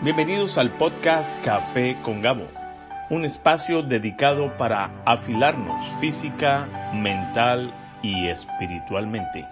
Bienvenidos al podcast Café con Gabo, un espacio dedicado para afilarnos física, mental y espiritualmente.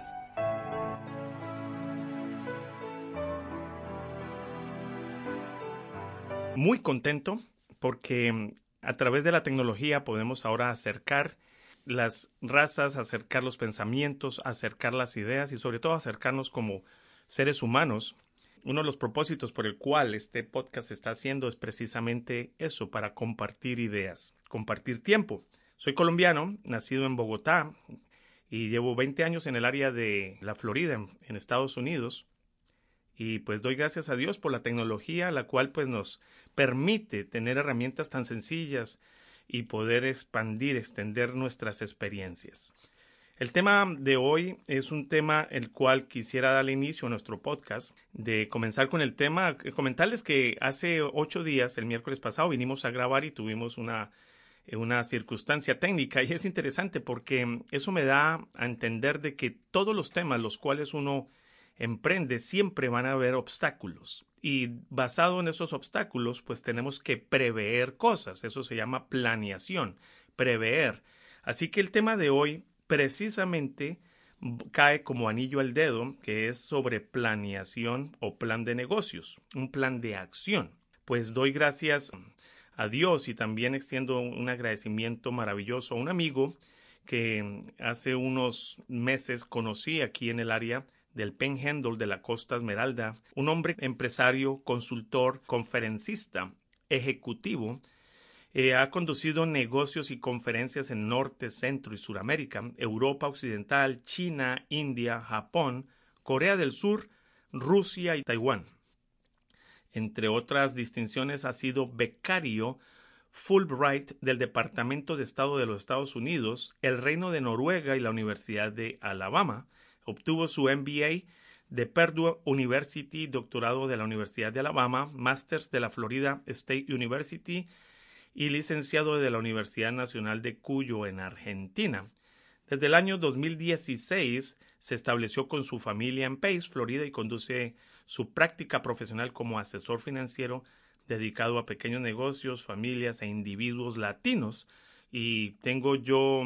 Muy contento porque a través de la tecnología podemos ahora acercar las razas, acercar los pensamientos, acercar las ideas y sobre todo acercarnos como seres humanos uno de los propósitos por el cual este podcast se está haciendo es precisamente eso, para compartir ideas, compartir tiempo. Soy colombiano, nacido en Bogotá y llevo 20 años en el área de la Florida, en Estados Unidos. Y pues doy gracias a Dios por la tecnología, la cual pues nos permite tener herramientas tan sencillas y poder expandir, extender nuestras experiencias. El tema de hoy es un tema el cual quisiera darle inicio a nuestro podcast. De comenzar con el tema, eh, comentarles que hace ocho días, el miércoles pasado, vinimos a grabar y tuvimos una, eh, una circunstancia técnica y es interesante porque eso me da a entender de que todos los temas los cuales uno emprende siempre van a haber obstáculos y basado en esos obstáculos pues tenemos que prever cosas, eso se llama planeación, prever. Así que el tema de hoy precisamente cae como anillo al dedo, que es sobre planeación o plan de negocios, un plan de acción. Pues doy gracias a Dios y también extiendo un agradecimiento maravilloso a un amigo que hace unos meses conocí aquí en el área del Penhandle de la Costa Esmeralda, un hombre empresario, consultor, conferencista, ejecutivo, eh, ha conducido negocios y conferencias en Norte, Centro y Suramérica, Europa Occidental, China, India, Japón, Corea del Sur, Rusia y Taiwán. Entre otras distinciones ha sido becario Fulbright del Departamento de Estado de los Estados Unidos, el Reino de Noruega y la Universidad de Alabama. Obtuvo su MBA de Purdue University, doctorado de la Universidad de Alabama, Masters de la Florida State University y licenciado de la Universidad Nacional de Cuyo en Argentina. Desde el año 2016 se estableció con su familia en Pace, Florida, y conduce su práctica profesional como asesor financiero dedicado a pequeños negocios, familias e individuos latinos. Y tengo yo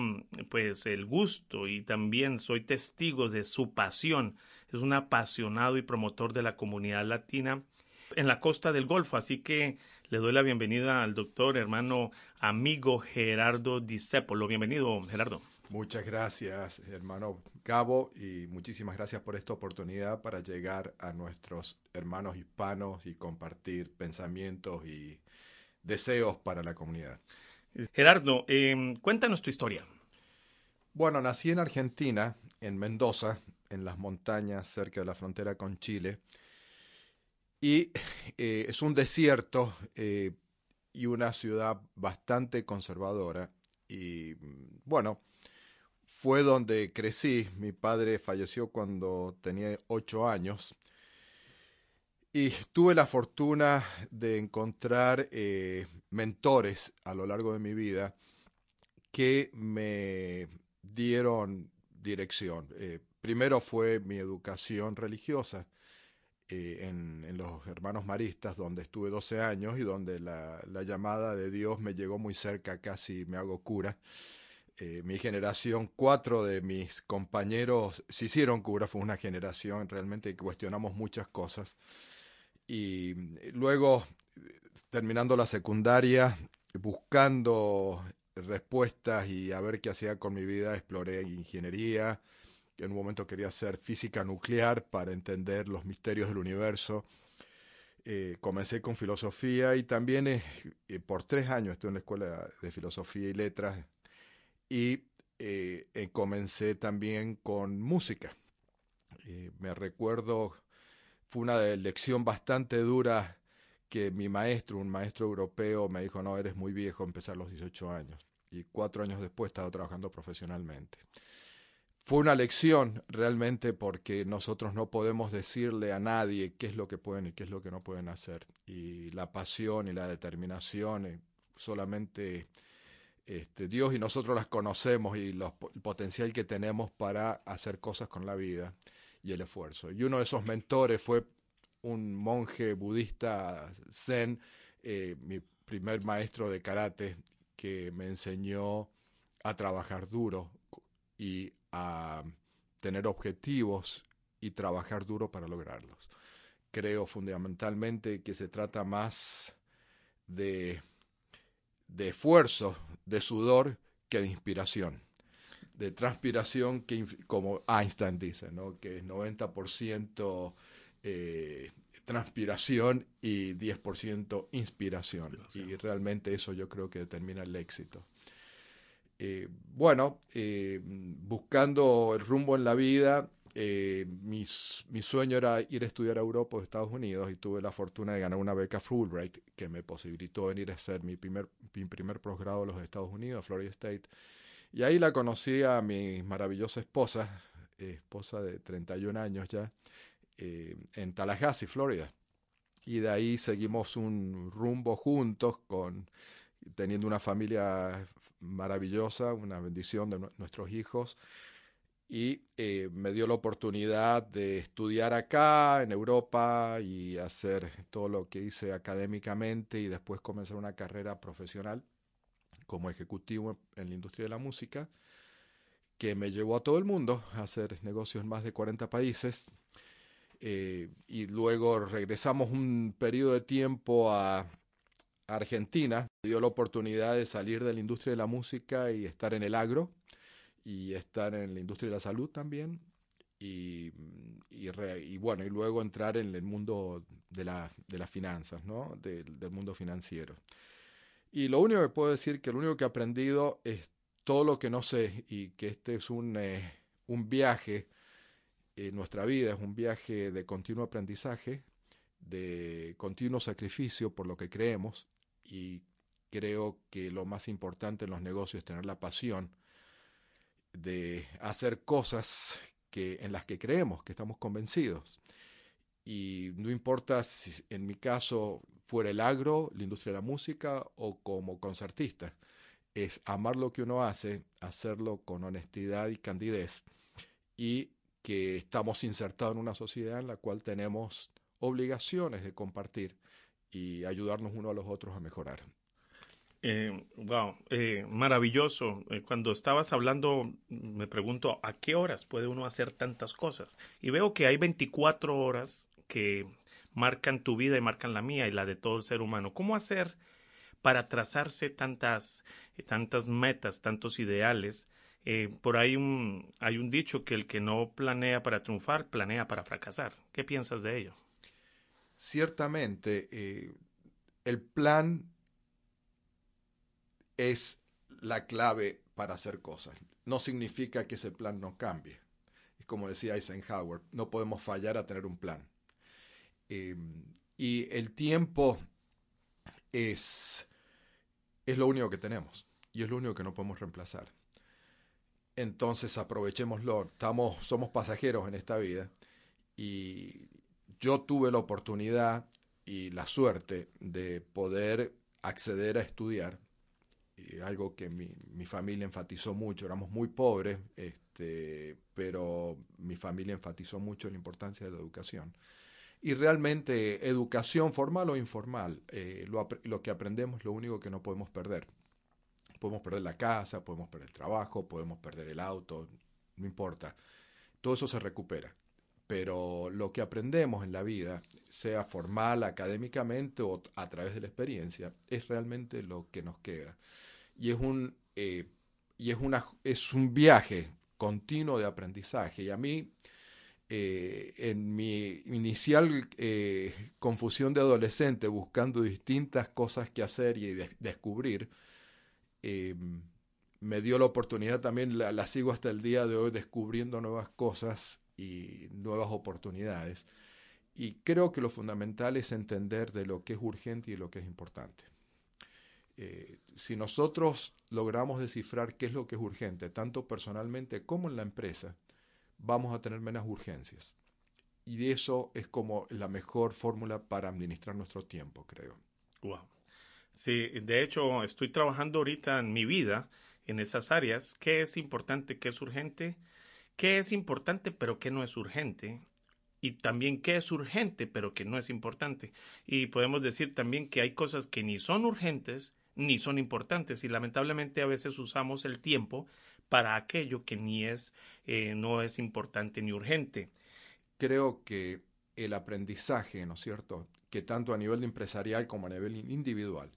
pues el gusto y también soy testigo de su pasión. Es un apasionado y promotor de la comunidad latina en la costa del Golfo. Así que le doy la bienvenida al doctor, hermano, amigo Gerardo Disépolo. Bienvenido, Gerardo. Muchas gracias, hermano Gabo, y muchísimas gracias por esta oportunidad para llegar a nuestros hermanos hispanos y compartir pensamientos y deseos para la comunidad. Gerardo, eh, cuéntanos tu historia. Bueno, nací en Argentina, en Mendoza, en las montañas cerca de la frontera con Chile. Y eh, es un desierto eh, y una ciudad bastante conservadora. Y bueno, fue donde crecí. Mi padre falleció cuando tenía ocho años. Y tuve la fortuna de encontrar eh, mentores a lo largo de mi vida que me dieron dirección. primero fue mi educación religiosa eh, en, los Hermanos Maristas, donde estuve 12 años y donde la, llamada de Dios me llegó muy cerca, casi me hago cura. Eh, mi generación, cuatro de mis compañeros se hicieron cura, fue una generación realmente que cuestionamos muchas cosas. Y luego, terminando la secundaria, buscando respuestas y a ver qué hacía con mi vida, exploré ingeniería, en un momento quería hacer física nuclear para entender los misterios del universo. Eh, comencé con filosofía y también eh, eh, por tres años estuve en la escuela de filosofía y letras y comencé también con música. me recuerdo, fue una lección bastante dura que mi maestro, un maestro europeo, me dijo, no, eres muy viejo, empezar los 18 años. Y cuatro años después estaba trabajando profesionalmente fue una lección realmente porque nosotros no podemos decirle a nadie qué es lo que pueden y qué es lo que no pueden hacer. Y la pasión y la determinación, eh, solamente este, Dios y nosotros las conocemos y el potencial que tenemos para hacer cosas con la vida y el esfuerzo. Y uno de esos mentores fue un monje budista zen, eh, mi primer maestro de karate, que me enseñó a trabajar duro y a tener objetivos y trabajar duro para lograrlos. Creo fundamentalmente que se trata más de, de esfuerzo, de sudor, que de inspiración. De transpiración, que, como Einstein dice, ¿no? que es 90% eh, transpiración y 10% inspiración. Y realmente eso yo creo que determina el éxito. Eh, bueno, eh, buscando el rumbo en la vida, eh, mi, sueño era ir a estudiar a Europa o Estados Unidos y tuve la fortuna de ganar una beca Fulbright que me posibilitó venir a hacer mi primer, mi primer posgrado en los Estados Unidos, Florida State. Y ahí la conocí a mi maravillosa esposa, esposa de 31 años ya, en Tallahassee, Florida. Y de ahí seguimos un rumbo juntos con teniendo una familia maravillosa, una bendición de nuestros hijos. Y eh, me dio la oportunidad de estudiar acá, en Europa, y hacer todo lo que hice académicamente y después comenzar una carrera profesional como ejecutivo en la industria de la música, que me llevó a todo el mundo a hacer negocios en más de 40 países. Eh, y luego regresamos un periodo de tiempo a Argentina, dio la oportunidad de salir de la industria de la música y estar en el agro y estar en la industria de la salud también. Y, bueno, y luego entrar en el mundo de, la, de las finanzas, ¿no? del mundo financiero. Y lo único que puedo decir que lo único que he aprendido es todo lo que no sé y que este es un, eh, un viaje, en nuestra vida es un viaje de continuo aprendizaje, de continuo sacrificio por lo que creemos y creo que lo más importante en los negocios es tener la pasión de hacer cosas que, en las que creemos, que estamos convencidos. Y no importa si en mi caso fuera el agro, la industria de la música o como concertista, es amar lo que uno hace, hacerlo con honestidad y candidez y que estamos insertados en una sociedad en la cual tenemos obligaciones de compartir y ayudarnos uno a los otros a mejorar. Eh, wow, eh, maravilloso. Eh, cuando estabas hablando, me pregunto, ¿a qué horas puede uno hacer tantas cosas? Y veo que hay 24 horas que marcan tu vida y marcan la mía y la de todo el ser humano. ¿Cómo hacer para trazarse tantas, tantas metas, tantos ideales? por ahí un, hay un dicho que el que no planea para triunfar, planea para fracasar. ¿Qué piensas de ello? Ciertamente, eh, el plan es la clave para hacer cosas. No significa que ese plan no cambie. Y como decía Eisenhower, no podemos fallar a tener un plan. Eh, y el tiempo es, es lo único que tenemos y es lo único que no podemos reemplazar. Entonces aprovechémoslo. Estamos, somos pasajeros en esta vida y yo tuve la oportunidad y la suerte de poder acceder a estudiar, algo que mi, mi, familia enfatizó mucho, éramos muy pobres, este, pero mi familia enfatizó mucho la importancia de la educación. Y realmente educación formal o informal, eh, lo, lo que aprendemos es lo único que no podemos perder. Podemos perder la casa, podemos perder el trabajo, podemos perder el auto, no importa. Todo eso se recupera pero lo que aprendemos en la vida, sea formal, académicamente o a través de la experiencia, es realmente lo que nos queda. Y es un, eh, y es una, es un viaje continuo de aprendizaje. Y a mí, eh, en mi inicial eh, confusión de adolescente, buscando distintas cosas que hacer y descubrir, me dio la oportunidad también, la, la, sigo hasta el día de hoy, descubriendo nuevas cosas y nuevas oportunidades. Y creo que lo fundamental es entender de lo que es urgente y lo que es importante. Eh, si nosotros logramos descifrar qué es lo que es urgente, tanto personalmente como en la empresa, vamos a tener menos urgencias. Y eso es como la mejor fórmula para administrar nuestro tiempo, creo. Wow. Sí, de hecho, estoy trabajando ahorita en mi vida en esas áreas. ¿Qué es importante? ¿Qué es urgente? Qué es importante pero qué no es urgente y también qué es urgente, pero que no es importante. Y podemos decir también que hay cosas que ni son urgentes ni son importantes y lamentablemente a veces usamos el tiempo para aquello que ni es, eh, no es importante ni urgente. Creo que el aprendizaje, ¿no es cierto?, que tanto a nivel empresarial como a nivel individual,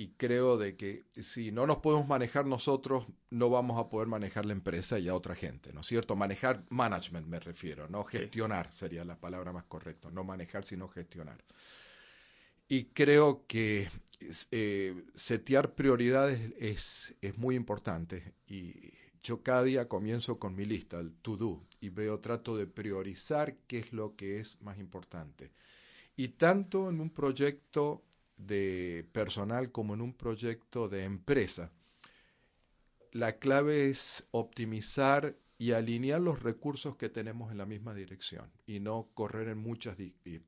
y creo de que si no nos podemos manejar nosotros, no vamos a poder manejar la empresa y a otra gente, ¿no es cierto? Manejar management me refiero, no gestionar sería la palabra más correcta, no manejar sino gestionar. Y creo que eh, setear prioridades es, es muy importante y yo cada día comienzo con mi lista, el to do, y veo, trato de priorizar qué es lo que es más importante. Y tanto en un proyecto de personal como en un proyecto de empresa, la clave es optimizar y alinear los recursos que tenemos en la misma dirección y no correr en muchas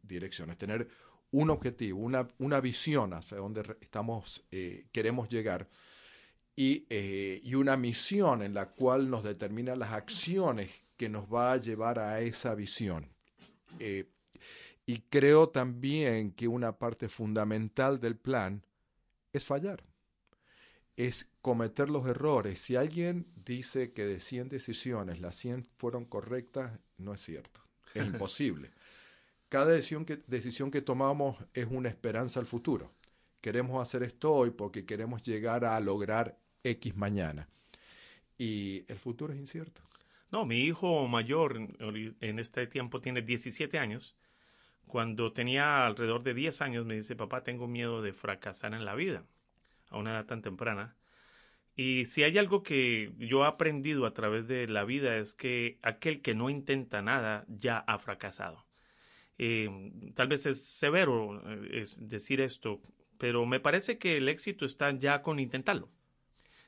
direcciones, tener un objetivo, una, una visión hacia donde estamos, eh, queremos llegar y, eh, y, una misión en la cual nos determina las acciones que nos va a llevar a esa visión. Eh, y creo también que una parte fundamental del plan es fallar, es cometer los errores. Si alguien dice que de 100 decisiones las 100 fueron correctas, no es cierto, es imposible. Cada decisión que, decisión que tomamos es una esperanza al futuro. Queremos hacer esto hoy porque queremos llegar a lograr X mañana. Y el futuro es incierto. No, mi hijo mayor en este tiempo tiene 17 años cuando tenía alrededor de 10 años me dice, papá, tengo miedo de fracasar en la vida a una edad tan temprana. Y si hay algo que yo he aprendido a través de la vida es que aquel que no intenta nada ya ha fracasado. Eh, tal vez es severo eh, decir esto, pero me parece que el éxito está ya con intentarlo.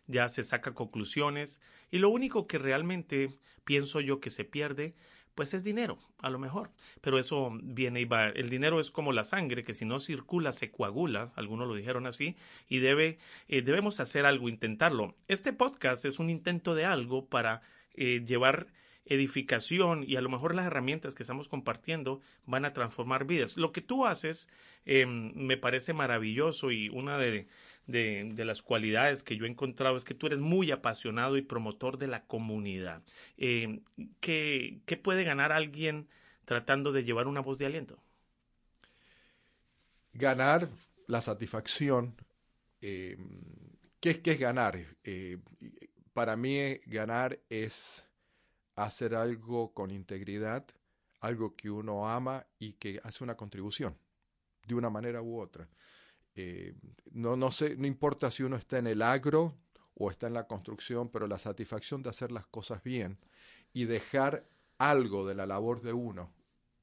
Ya se saca conclusiones y lo único que realmente pienso yo que se pierde pues es dinero, a lo mejor. Pero eso viene y va. El dinero es como la sangre, que si no circula se coagula, algunos lo dijeron así, y debe, eh, debemos hacer algo, intentarlo. Este podcast es un intento de algo para eh, llevar edificación y a lo mejor las herramientas que estamos compartiendo van a transformar vidas. Lo que tú haces em, me parece maravilloso y una de, de, las cualidades que yo he encontrado es que tú eres muy apasionado y promotor de la comunidad. Eh, ¿qué, puede ganar alguien tratando de llevar una voz de aliento? Ganar la satisfacción. Eh, ¿qué, es ganar? Eh, para mí ganar es hacer algo con integridad, algo que uno ama y que hace una contribución de una manera u otra. Eh, no, no, sé, no importa si uno está en el agro o está en la construcción, pero la satisfacción de hacer las cosas bien y dejar algo de la labor de uno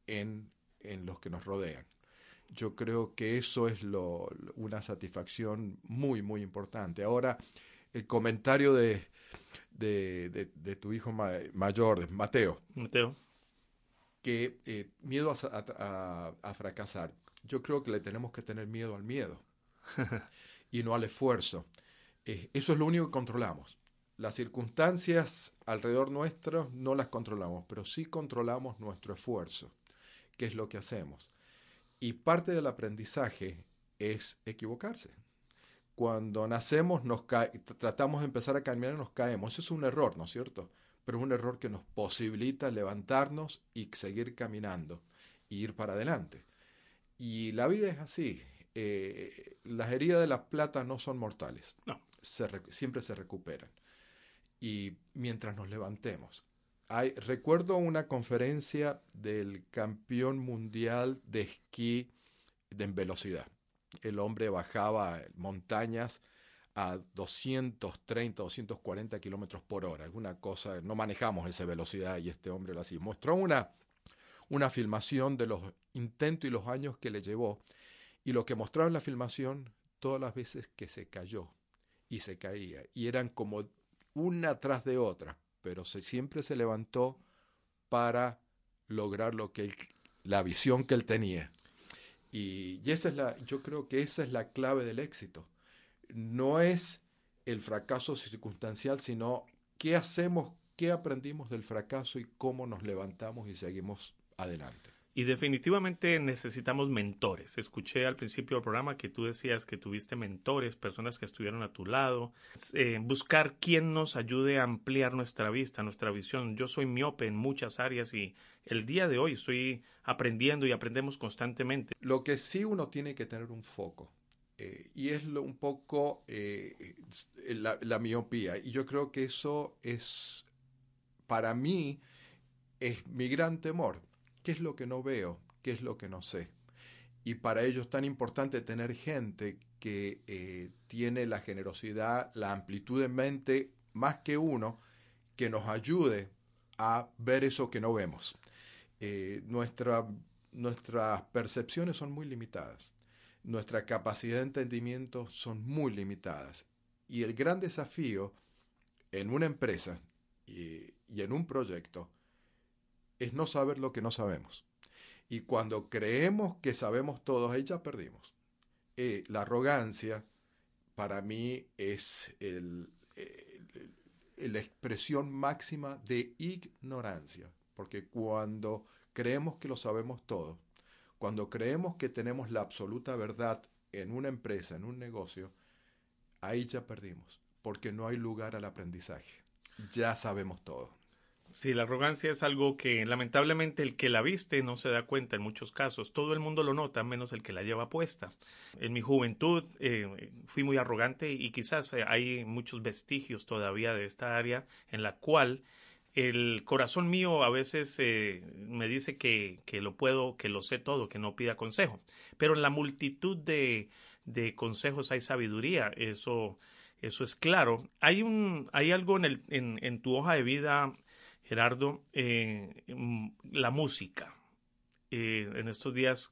en, en los que nos rodean. Yo creo que eso es lo, una satisfacción muy, muy importante. Ahora, el comentario de, de, de, tu hijo mayor, de Mateo. Mateo. Que eh, miedo a, a fracasar yo creo que le tenemos que tener miedo al miedo y no al esfuerzo. Eh, eso es lo único que controlamos. Las circunstancias alrededor nuestro no las controlamos, pero sí controlamos nuestro esfuerzo, que es lo que hacemos. Y parte del aprendizaje es equivocarse. Cuando nacemos, nos tratamos de empezar a caminar y nos caemos. Eso es un error, ¿no es cierto? Pero es un error que nos posibilita levantarnos y seguir caminando y ir para adelante. Y la vida es así. Eh, las heridas de la plata no son mortales. No. siempre se recuperan. Y mientras nos levantemos. Hay, recuerdo una conferencia del campeón mundial de esquí en velocidad. El hombre bajaba montañas a 230, 240 kilómetros por hora. Es una cosa, no manejamos esa velocidad y este hombre lo hacía. Mostró una, una filmación de los intentos y los años que le llevó. Y lo que mostraba en la filmación, todas las veces que se cayó y se caía. Y eran como una tras de otra, pero siempre se levantó para lograr lo que la visión que él tenía. Y, y esa es la, yo creo que esa es la clave del éxito. No es el fracaso circunstancial, sino qué hacemos, qué aprendimos del fracaso y cómo nos levantamos y seguimos adelante. Y definitivamente necesitamos mentores. Escuché al principio del programa que tú decías que tuviste mentores, personas que estuvieron a tu lado. Eh, buscar quien nos ayude a ampliar nuestra vista, nuestra visión. Yo soy miope en muchas áreas y el día de hoy estoy aprendiendo y aprendemos constantemente. Lo que sí uno tiene que tener un foco. Eh, y es lo, un poco eh, la, la miopía. Y yo creo que eso es, para mí, es mi gran temor ¿Qué es lo que no veo? ¿Qué es lo que no sé? Y para ello es tan importante tener gente que eh, tiene la generosidad, la amplitud de mente más que uno, que nos ayude a ver eso que no vemos. Eh, nuestra, nuestras percepciones son muy limitadas, nuestra capacidad de entendimiento son muy limitadas. Y el gran desafío en una empresa y en un proyecto es no saber lo que no sabemos. Y cuando creemos que sabemos todo, ahí ya perdimos. Eh, la arrogancia para mí es la expresión máxima de ignorancia, porque cuando creemos que lo sabemos todo, cuando creemos que tenemos la absoluta verdad en una empresa, en un negocio, ahí ya perdimos, porque no hay lugar al aprendizaje. Ya sabemos todo. Sí, la arrogancia es algo que lamentablemente el que la viste no se da cuenta en muchos casos. Todo el mundo lo nota, menos el que la lleva puesta. En mi juventud eh, fui muy arrogante y quizás eh, hay muchos vestigios todavía de esta área en la cual el corazón mío a veces eh, me dice que, que, lo puedo, que lo sé todo, que no pida consejo. Pero en la multitud de, de consejos hay sabiduría, eso, eso es claro. Hay, un, hay algo en, el, en, en tu hoja de vida Gerardo, eh, la música. Eh, en estos días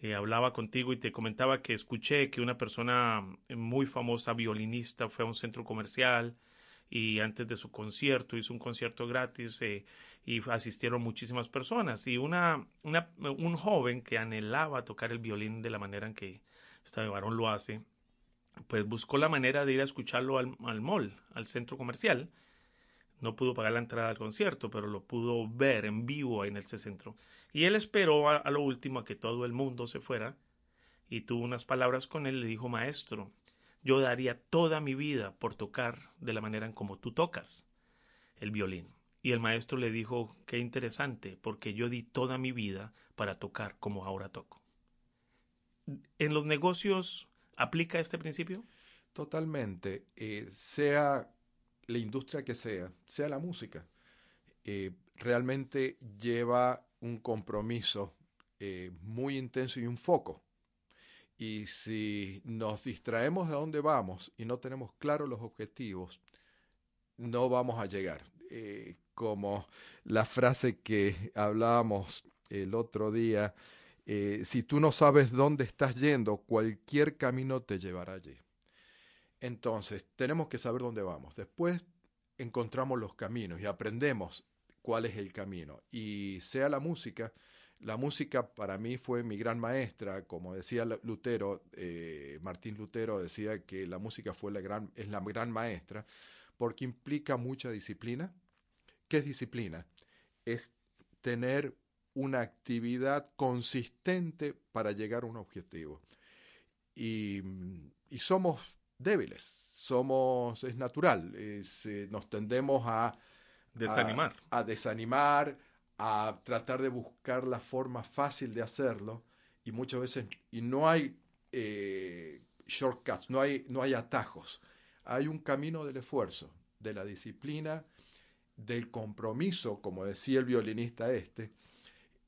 eh, hablaba contigo y te comentaba que escuché que una persona muy famosa, violinista, fue a un centro comercial y antes de su concierto hizo un concierto gratis y asistieron muchísimas personas. Y una, un joven que anhelaba tocar el violín de la manera en que este varón lo hace, pues buscó la manera de ir a escucharlo al, al mall, al centro comercial no pudo pagar la entrada al concierto, pero lo pudo ver en vivo en ese centro. Y él esperó a, lo último a que todo el mundo se fuera y tuvo unas palabras con él. Le dijo, maestro, yo daría toda mi vida por tocar de la manera en como tú tocas el violín. Y el maestro le dijo, qué interesante, porque yo di toda mi vida para tocar como ahora toco. ¿En los negocios aplica este principio? Totalmente. Eh, sea la industria que sea, sea la música, eh, realmente lleva un compromiso eh, muy intenso y un foco. Y si nos distraemos de dónde vamos y no tenemos claros los objetivos, no vamos a llegar. Eh, como la frase que hablábamos el otro día, si tú no sabes dónde estás yendo, cualquier camino te llevará allí. Entonces, tenemos que saber dónde vamos. Después encontramos los caminos y aprendemos cuál es el camino. Y sea la música, la música para mí fue mi gran maestra, como decía Lutero, eh, Martín Lutero decía que la música fue la gran, es la gran maestra, porque implica mucha disciplina. ¿Qué es disciplina? Es tener una actividad consistente para llegar a un objetivo. Y, y somos débiles, somos, es natural, eh, nos tendemos a desanimar. A, desanimar, a tratar de buscar la forma fácil de hacerlo y muchas veces, y no hay eh, shortcuts, no hay, no hay atajos, hay un camino del esfuerzo, de la disciplina, del compromiso, como decía el violinista este,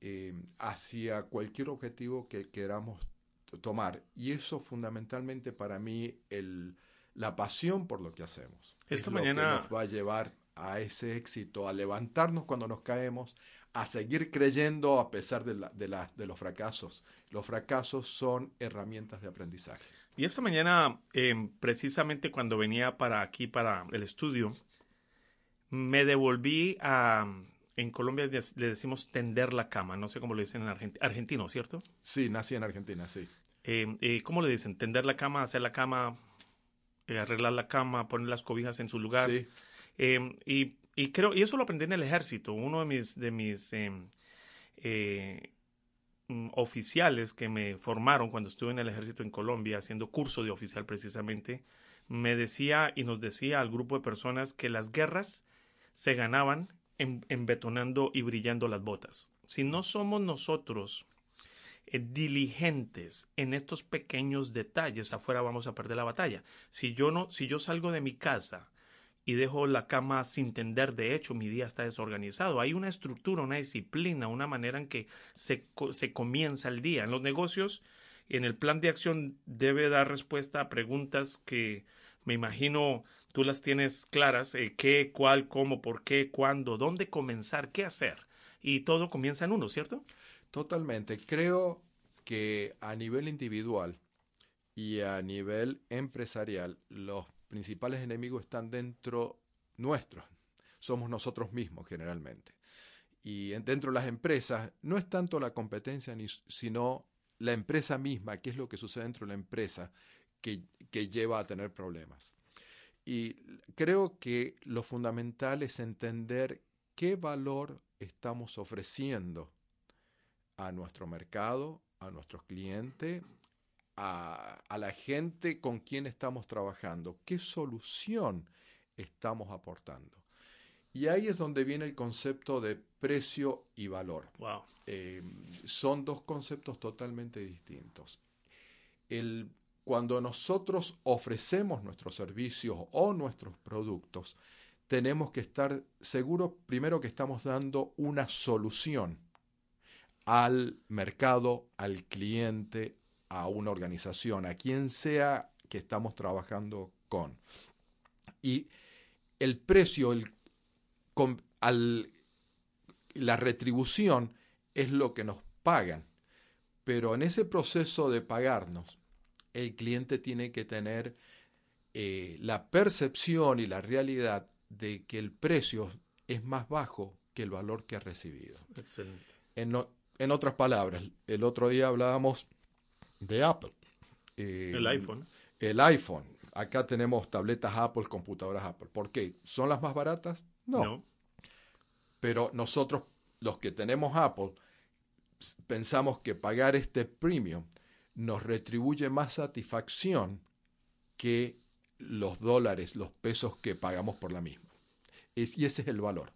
eh, hacia cualquier objetivo que queramos tomar. Y eso fundamentalmente para mí el, la pasión por lo que hacemos. Esta mañana nos va a llevar a ese éxito, a levantarnos cuando nos caemos, a seguir creyendo a pesar de, la, de, la, de los fracasos. Los fracasos son herramientas de aprendizaje. Y esta mañana, em, precisamente cuando venía para aquí, para el estudio, me devolví a, en Colombia le decimos tender la cama, no sé cómo lo dicen en Argentina, argentino, ¿cierto? Sí, nací en Argentina, sí. Eh, eh, ¿Cómo le dicen? Tender la cama, hacer la cama, eh, arreglar la cama, poner las cobijas en su lugar. Sí. y, y, creo, y eso lo aprendí en el ejército. Uno de mis, de mis mm, oficiales que me formaron cuando estuve en el ejército en Colombia haciendo curso de oficial precisamente, me decía y nos decía al grupo de personas que las guerras se ganaban embetonando y brillando las botas. Si no somos nosotros eh, diligentes en estos pequeños detalles, afuera vamos a perder la batalla. Si yo no, si yo salgo de mi casa y dejo la cama sin tender, de hecho, mi día está desorganizado. Hay una estructura, una disciplina, una manera en que se, se comienza el día. En los negocios, en el plan de acción debe dar respuesta a preguntas que me imagino tú las tienes claras, eh, qué, cuál, cómo, por qué, cuándo, dónde comenzar, qué hacer. Y todo comienza en uno, ¿cierto? Totalmente. Creo que a nivel individual y a nivel empresarial, los principales enemigos están dentro nuestros. Somos nosotros mismos generalmente. Y dentro de las empresas no es tanto la competencia, sino la empresa misma, qué es lo que sucede dentro de la empresa que, que lleva a tener problemas. Y creo que lo fundamental es entender qué valor estamos ofreciendo a nuestro mercado, a nuestros clientes, a, la gente con quien estamos trabajando, qué solución estamos aportando. Y ahí es donde viene el concepto de precio y valor. Eh, son dos conceptos totalmente distintos. El cuando nosotros ofrecemos nuestros servicios o nuestros productos, tenemos que estar seguros primero que estamos dando una solución al mercado, al cliente, a una organización, a quien sea que estamos trabajando con. Y el precio, el, la retribución es lo que nos pagan. Pero en ese proceso de pagarnos, el cliente tiene que tener eh, la percepción y la realidad de que el precio es más bajo que el valor que ha recibido. Excelente. En, otras palabras, el otro día hablábamos de Apple. Eh, el iPhone. El iPhone. Acá tenemos tabletas Apple, computadoras Apple. ¿Por qué? ¿Son las más baratas? No. no. Pero nosotros, los que tenemos Apple, pensamos que pagar este premium nos retribuye más satisfacción que los dólares, los pesos que pagamos por la misma. y ese es el valor.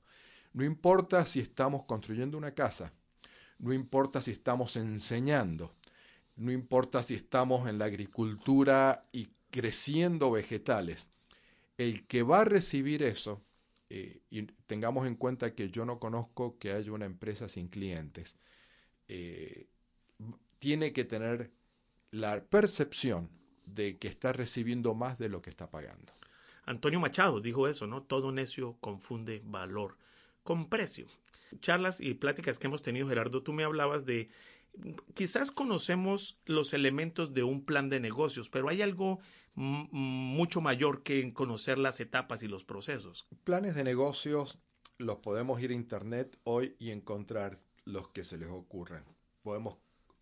No importa si estamos construyendo una casa, no importa si estamos enseñando, no importa si estamos en la agricultura y creciendo vegetales, el que va a recibir eso, eh, y tengamos en cuenta que yo no conozco que haya una empresa sin clientes, eh, tiene que tener la percepción de que está recibiendo más de lo que está pagando. Antonio Machado dijo eso, ¿no? Todo necio confunde valor con precio. Charlas y pláticas que hemos tenido, Gerardo, tú me hablabas de quizás conocemos los elementos de un plan de negocios, pero hay algo mucho mayor que conocer las etapas y los procesos. Planes de negocios los podemos ir a internet hoy y encontrar los que se les ocurren. Podemos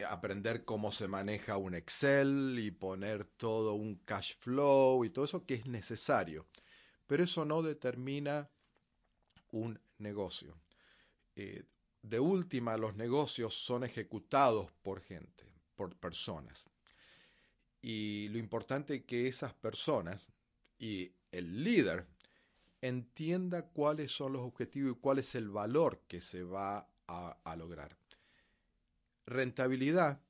aprender cómo se maneja un Excel y poner todo un cash flow y todo eso que es necesario. Pero eso no determina un negocio. Eh, de última, los negocios son ejecutados por gente, por personas. Y lo importante es que esas personas y el líder entienda cuáles son los objetivos y cuál es el valor que se va a lograr rentabilidad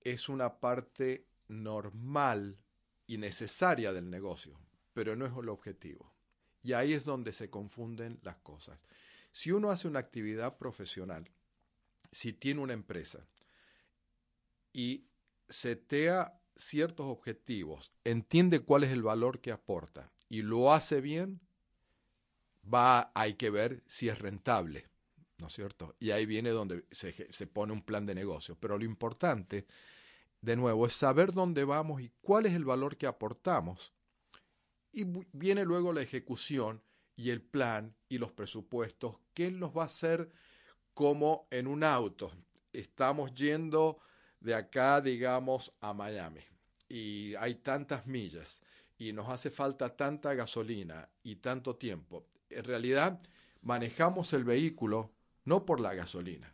es una parte normal y necesaria del negocio, pero no es el objetivo. Y ahí es donde se confunden las cosas. Si uno hace una actividad profesional, si tiene una empresa y setea ciertos objetivos, entiende cuál es el valor que aporta y lo hace bien, va, hay que ver si es rentable. ¿no es cierto? Y ahí viene donde se, se pone un plan de negocio. Pero lo importante, de nuevo, es saber dónde vamos y cuál es el valor que aportamos. Y viene luego la ejecución y el plan y los presupuestos. ¿Qué nos va a hacer como en un auto? Estamos yendo de acá, digamos, a Miami y hay tantas millas y nos hace falta tanta gasolina y tanto tiempo. En realidad, manejamos el vehículo no por la gasolina.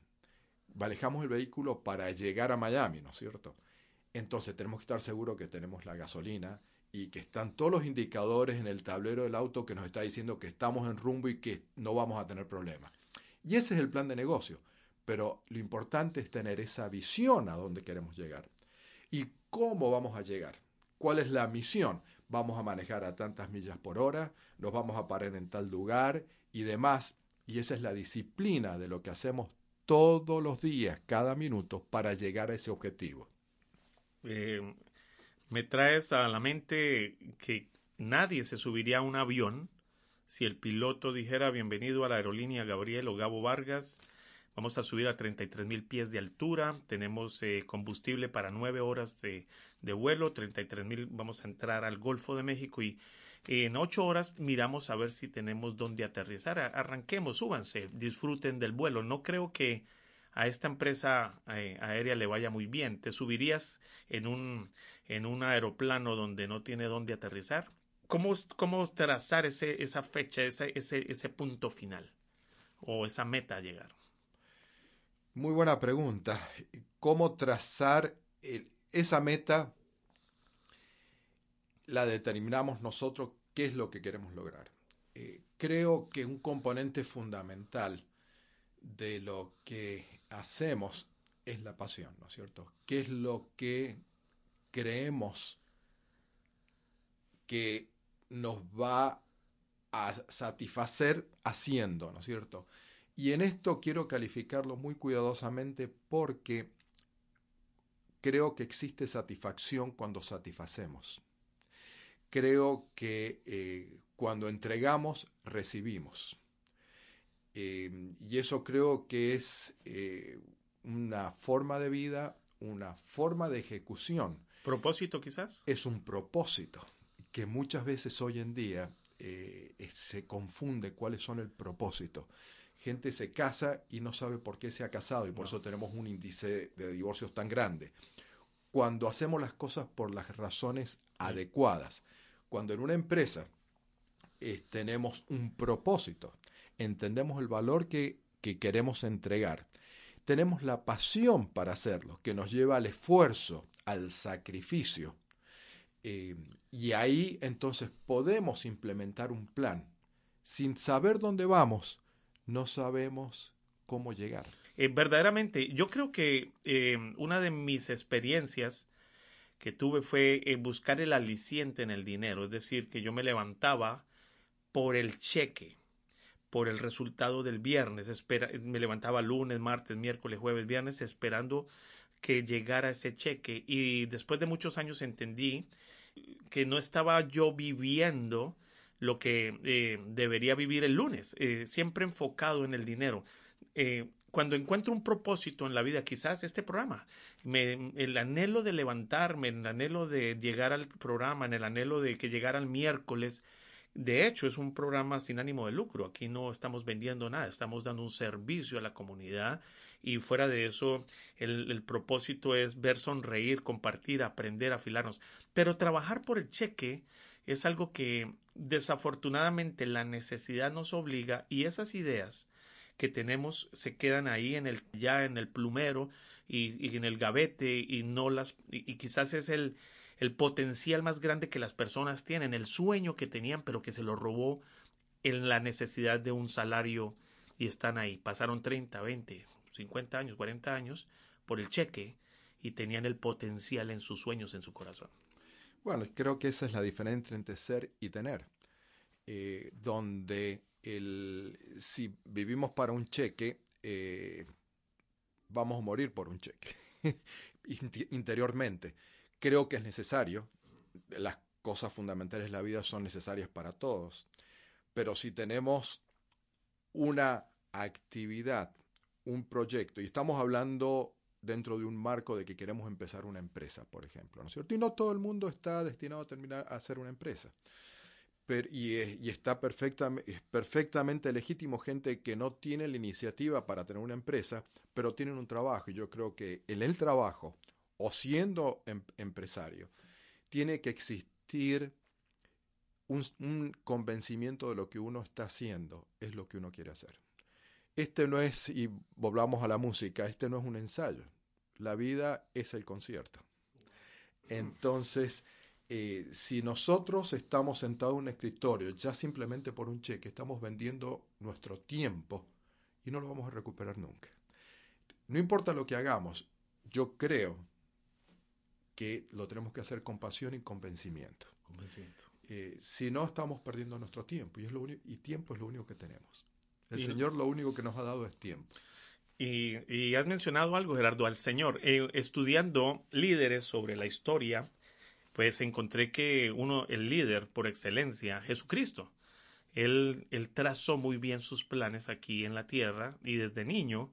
manejamos el vehículo para llegar a Miami, ¿no es cierto? Entonces tenemos que estar seguros que tenemos la gasolina y que están todos los indicadores en el tablero del auto que nos está diciendo que estamos en rumbo y que no vamos a tener problemas. Y ese es el plan de negocio. Pero lo importante es tener esa visión a dónde queremos llegar. ¿Y cómo vamos a llegar? ¿Cuál es la misión? Vamos a manejar a tantas millas por hora, nos vamos a parar en tal lugar y demás. Y esa es la disciplina de lo que hacemos todos los días, cada minuto, para llegar a ese objetivo. Eh, me traes a la mente que nadie se subiría a un avión si el piloto dijera bienvenido a la aerolínea Gabriel o Gabo Vargas. Vamos a subir a 33 mil pies de altura. Tenemos eh, combustible para nueve horas de, de vuelo. 33 mil. Vamos a entrar al Golfo de México y en ocho horas miramos a ver si tenemos dónde aterrizar. Arranquemos, súbanse, disfruten del vuelo. No creo que a esta empresa eh, aérea le vaya muy bien. ¿Te subirías en un, en un aeroplano donde no tiene dónde aterrizar? ¿Cómo, cómo trazar ese, esa fecha, ese, ese, ese punto final o esa meta a llegar? Muy buena pregunta. ¿Cómo trazar esa meta? La determinamos nosotros qué es lo que queremos lograr. Eh, creo que un componente fundamental de lo que hacemos es la pasión, ¿no es cierto? ¿Qué es lo que creemos que nos va a satisfacer haciendo, ¿no es cierto? Y en esto quiero calificarlo muy cuidadosamente porque creo que existe satisfacción cuando satisfacemos. Creo que eh, cuando entregamos, recibimos. Eh, y eso creo que es eh, una forma de vida, una forma de ejecución. ¿Propósito quizás? Es un propósito que muchas veces hoy en día eh, se confunde cuáles son el propósito. Gente se casa y no sabe por qué se ha casado y por eso tenemos un índice de divorcios tan grande. Cuando hacemos las cosas por las razones adecuadas, cuando en una empresa tenemos un propósito, entendemos el valor que, queremos entregar, tenemos la pasión para hacerlo, que nos lleva al esfuerzo, al sacrificio. Eh, y ahí entonces podemos implementar un plan. Sin saber dónde vamos, no sabemos cómo llegar. Eh, verdaderamente, yo creo que eh, una de mis experiencias que tuve fue buscar el aliciente en el dinero, es decir, que yo me levantaba por el cheque por el resultado del viernes. Espera, me levantaba lunes, martes, miércoles, jueves, viernes esperando que llegara ese cheque y después de muchos años entendí que no estaba yo viviendo lo que eh, debería vivir el lunes, eh, siempre enfocado en el dinero. Eh, cuando encuentro un propósito en la vida, quizás este programa, el anhelo de levantarme, el anhelo de llegar al programa, en el anhelo de que llegara el miércoles, de hecho, es un programa sin ánimo de lucro. Aquí no estamos vendiendo nada, estamos dando un servicio a la comunidad y fuera de eso, el, propósito es ver sonreír, compartir, aprender, afilarnos. Pero trabajar por el cheque es algo que desafortunadamente la necesidad nos obliga y esas ideas que tenemos se quedan ahí en el ya en el plumero y, y en el gavete y no las y quizás es el el potencial más grande que las personas tienen, el sueño que tenían, pero que se lo robó en la necesidad de un salario y están ahí. Pasaron 30, 20, 50 años, 40 años por el cheque y tenían el potencial en sus sueños, en su corazón. Bueno, creo que esa es la diferencia entre ser y tener. Eh, donde el, si vivimos para un cheque, eh, vamos a morir por un cheque interiormente creo que es necesario. Las cosas fundamentales de la vida son necesarias para todos. Pero si tenemos una actividad, un proyecto, y estamos hablando dentro de un marco de que queremos empezar una empresa, por ejemplo, ¿no es cierto? Y no todo el mundo está destinado a terminar a hacer una empresa. Pero, y, está perfectamente, es perfectamente legítimo gente que no tiene la iniciativa para tener una empresa, pero tienen un trabajo. Y yo creo que en el trabajo o siendo em, empresario, tiene que existir un, convencimiento de lo que uno está haciendo es lo que uno quiere hacer. este no es, y volvamos a la música, este no es un ensayo. La vida es el concierto. Entonces, eh, si nosotros estamos sentados en un escritorio ya simplemente por un cheque, estamos vendiendo nuestro tiempo y no lo vamos a recuperar nunca. No importa lo que hagamos, yo creo que lo tenemos que hacer con pasión y convencimiento. Convencimiento. Eh, si no, estamos perdiendo nuestro tiempo y, es lo y tiempo es lo único que tenemos. El Señor lo único que nos ha dado es tiempo. Y, has mencionado algo, Gerardo, al Señor. Eh, estudiando líderes sobre la historia, pues encontré que uno, el líder por excelencia, Jesucristo, él, él trazó muy bien sus planes aquí en la tierra y desde niño,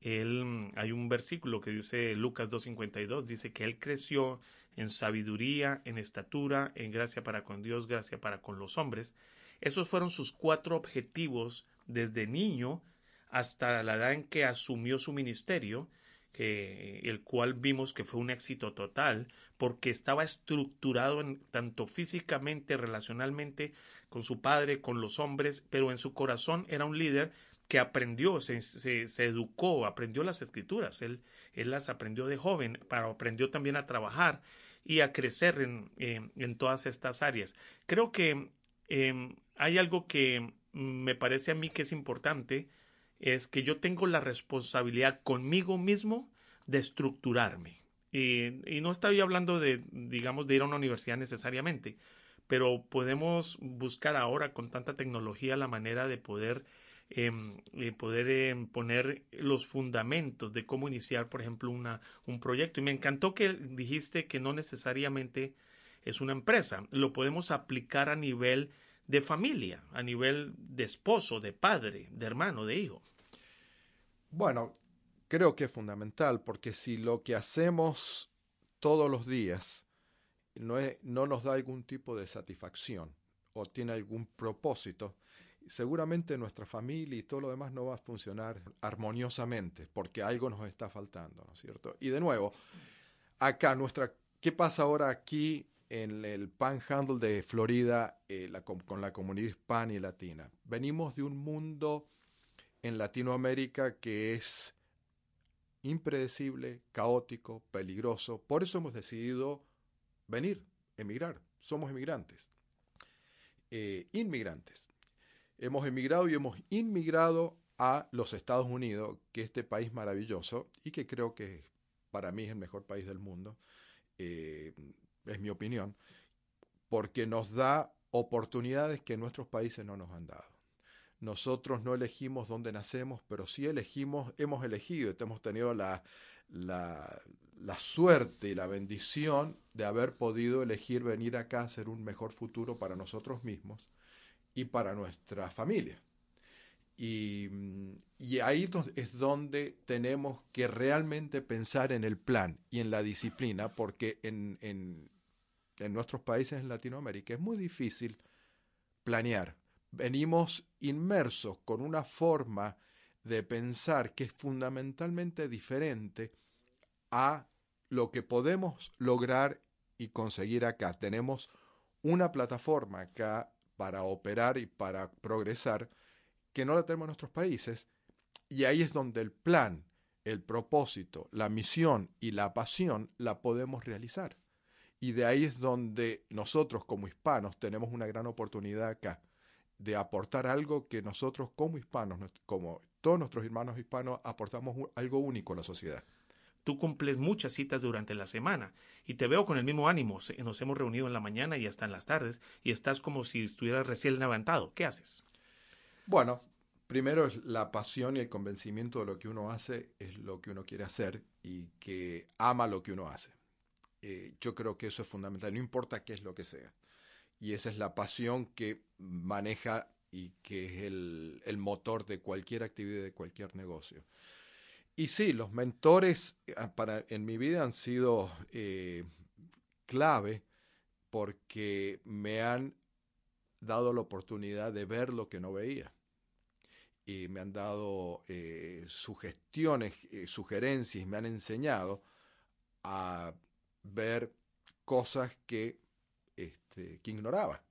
él, hay un versículo que dice Lucas 2.52, dice que él creció en sabiduría, en estatura, en gracia para con Dios, gracia para con los hombres. Esos fueron sus cuatro objetivos desde niño hasta la edad en que asumió su ministerio que, el cual vimos que fue un éxito total, porque estaba estructurado en, tanto físicamente, relacionalmente, con su padre, con los hombres, pero en su corazón era un líder que aprendió, se, se, educó, aprendió las escrituras, él, él, las aprendió de joven, pero aprendió también a trabajar y a crecer en, en todas estas áreas. Creo que em, hay algo que me parece a mí que es importante, es que yo tengo la responsabilidad conmigo mismo de estructurarme. Y, no estoy hablando de, digamos, de ir a una universidad necesariamente, pero podemos buscar ahora con tanta tecnología la manera de poder, em, poder em, poner los fundamentos de cómo iniciar, por ejemplo, una, un proyecto. Y me encantó que dijiste que no necesariamente es una empresa, lo podemos aplicar a nivel de familia, a nivel de esposo, de padre, de hermano, de hijo. Bueno, creo que es fundamental porque si lo que hacemos todos los días no, no nos da algún tipo de satisfacción o tiene algún propósito, seguramente nuestra familia y todo lo demás no va a funcionar armoniosamente porque algo nos está faltando, ¿no es cierto? Y de nuevo, acá nuestra, ¿qué pasa ahora aquí en el Panhandle de Florida eh, con la comunidad hispana y latina? Venimos de un mundo en Latinoamérica que es impredecible, caótico, peligroso. Por eso hemos decidido venir, emigrar. Somos emigrantes. Eh, inmigrantes. Hemos emigrado y hemos inmigrado a los Estados Unidos, que es este país maravilloso y que creo que para mí es el mejor país del mundo, eh, es mi opinión, porque nos da oportunidades que nuestros países no nos han dado. Nosotros no elegimos dónde nacemos, pero sí elegimos, hemos elegido, hemos tenido la, la, suerte y la bendición de haber podido elegir venir acá a hacer un mejor futuro para nosotros mismos y para nuestra familia. Y, y, ahí es donde tenemos que realmente pensar en el plan y en la disciplina, porque en, en, en nuestros países en Latinoamérica es muy difícil planear venimos inmersos con una forma de pensar que es fundamentalmente diferente a lo que podemos lograr y conseguir acá. Tenemos una plataforma acá para operar y para progresar que no la tenemos en nuestros países y ahí es donde el plan, el propósito, la misión y la pasión la podemos realizar. Y de ahí es donde nosotros como hispanos tenemos una gran oportunidad acá de aportar algo que nosotros como hispanos, como todos nuestros hermanos hispanos, aportamos algo único a la sociedad. Tú cumples muchas citas durante la semana y te veo con el mismo ánimo. Nos hemos reunido en la mañana y hasta en las tardes y estás como si estuvieras recién levantado. ¿Qué haces? Bueno, primero es la pasión y el convencimiento de lo que uno hace es lo que uno quiere hacer y que ama lo que uno hace. Eh, yo creo que eso es fundamental, no importa qué es lo que sea y esa es la pasión que maneja y que es el, motor de cualquier actividad, de cualquier negocio. Y sí, los mentores ah, para, en mi vida han sido eh, clave porque me han dado la oportunidad de ver lo que no veía. Y me han dado eh, sugestiones, eh, sugerencias, me han enseñado a ver cosas que este, que ignoraba.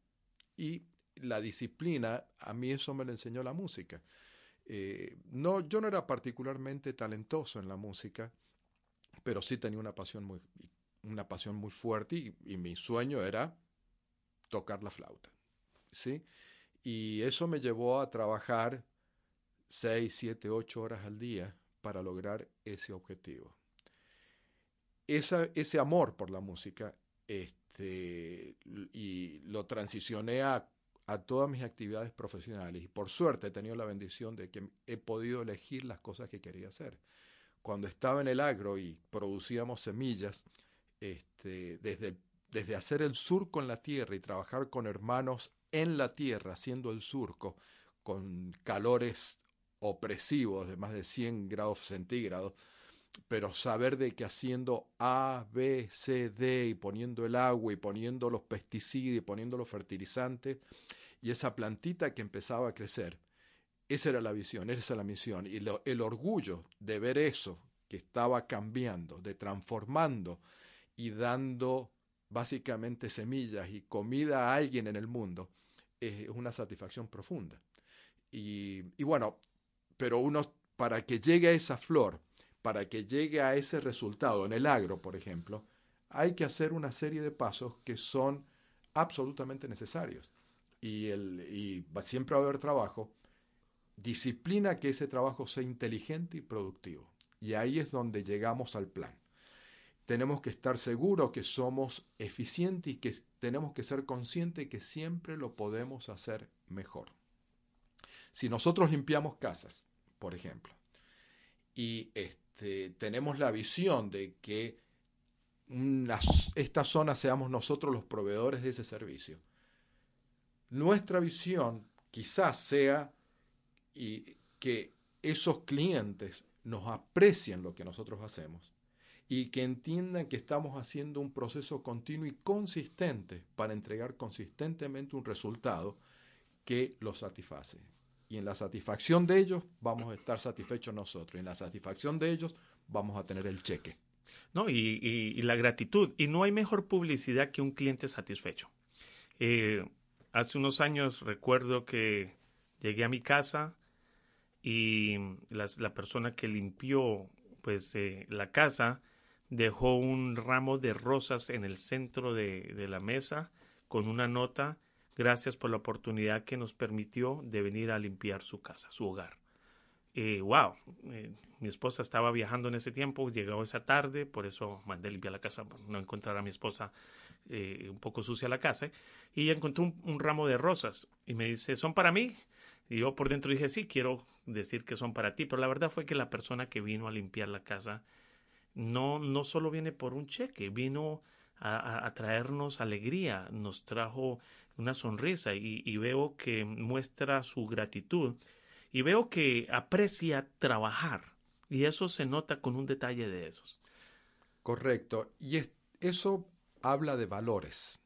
Y la disciplina, a mí eso me lo enseñó la música. Eh, no, yo no era particularmente talentoso en la música, pero sí tenía una pasión muy, una pasión muy fuerte y, y mi sueño era tocar la flauta. ¿sí? Y eso me llevó a trabajar seis, siete, ocho horas al día para lograr ese objetivo. Ese amor por la música este, y lo transicioné a, a todas mis actividades profesionales y por suerte he tenido la bendición de que he podido elegir las cosas que quería hacer. Cuando estaba en el agro y producíamos semillas, este, desde, desde hacer el surco en la tierra y trabajar con hermanos en la tierra haciendo el surco con calores opresivos de más de 100 grados centígrados, pero saber de que haciendo A, B, C, D y poniendo el agua y poniendo los pesticidas y poniendo los fertilizantes y esa plantita que empezaba a crecer, esa era la visión, esa era la misión y el orgullo de ver eso que estaba cambiando, de transformando y dando básicamente semillas y comida a alguien en el mundo, es una satisfacción profunda. Y, y bueno, pero uno, para que llegue a esa flor, para que llegue a ese resultado en el agro, por ejemplo, hay que hacer una serie de pasos que son absolutamente necesarios. Y, el, siempre va a haber trabajo, disciplina que ese trabajo sea inteligente y productivo. Y ahí es donde llegamos al plan. Tenemos que estar seguros que somos eficientes y que tenemos que ser conscientes que siempre lo podemos hacer mejor. Si nosotros limpiamos casas, por ejemplo, y este, tenemos la visión de que esta zona seamos nosotros los proveedores de ese servicio, nuestra visión quizás sea y que esos clientes nos aprecien lo que nosotros hacemos y que entiendan que estamos haciendo un proceso continuo y consistente para entregar consistentemente un resultado que los satisface. Y en la satisfacción de ellos vamos a estar satisfechos nosotros. Y en la satisfacción de ellos vamos a tener el cheque. No, y, la gratitud. Y no hay mejor publicidad que un cliente satisfecho. Eh, hace unos años recuerdo que llegué a mi casa y la, persona que limpió pues eh, la casa dejó un ramo de rosas en el centro de, de la mesa con una nota gracias por la oportunidad que nos permitió de venir a limpiar su casa, su hogar. Eh, wow, eh, mi esposa estaba viajando en ese tiempo, llegó esa tarde, por eso mandé a limpiar la casa, no encontrar a mi esposa eh, un poco sucia la casa, y encontró un, ramo de rosas y me dice, ¿son para mí? Y yo por dentro dije, sí, quiero decir que son para ti, pero la verdad fue que la persona que vino a limpiar la casa no, no solo viene por un cheque, vino a, traernos alegría, nos trajo una sonrisa y, veo que muestra su gratitud y veo que aprecia trabajar y eso se nota con un detalle de esos. Correcto, y eso habla de valores.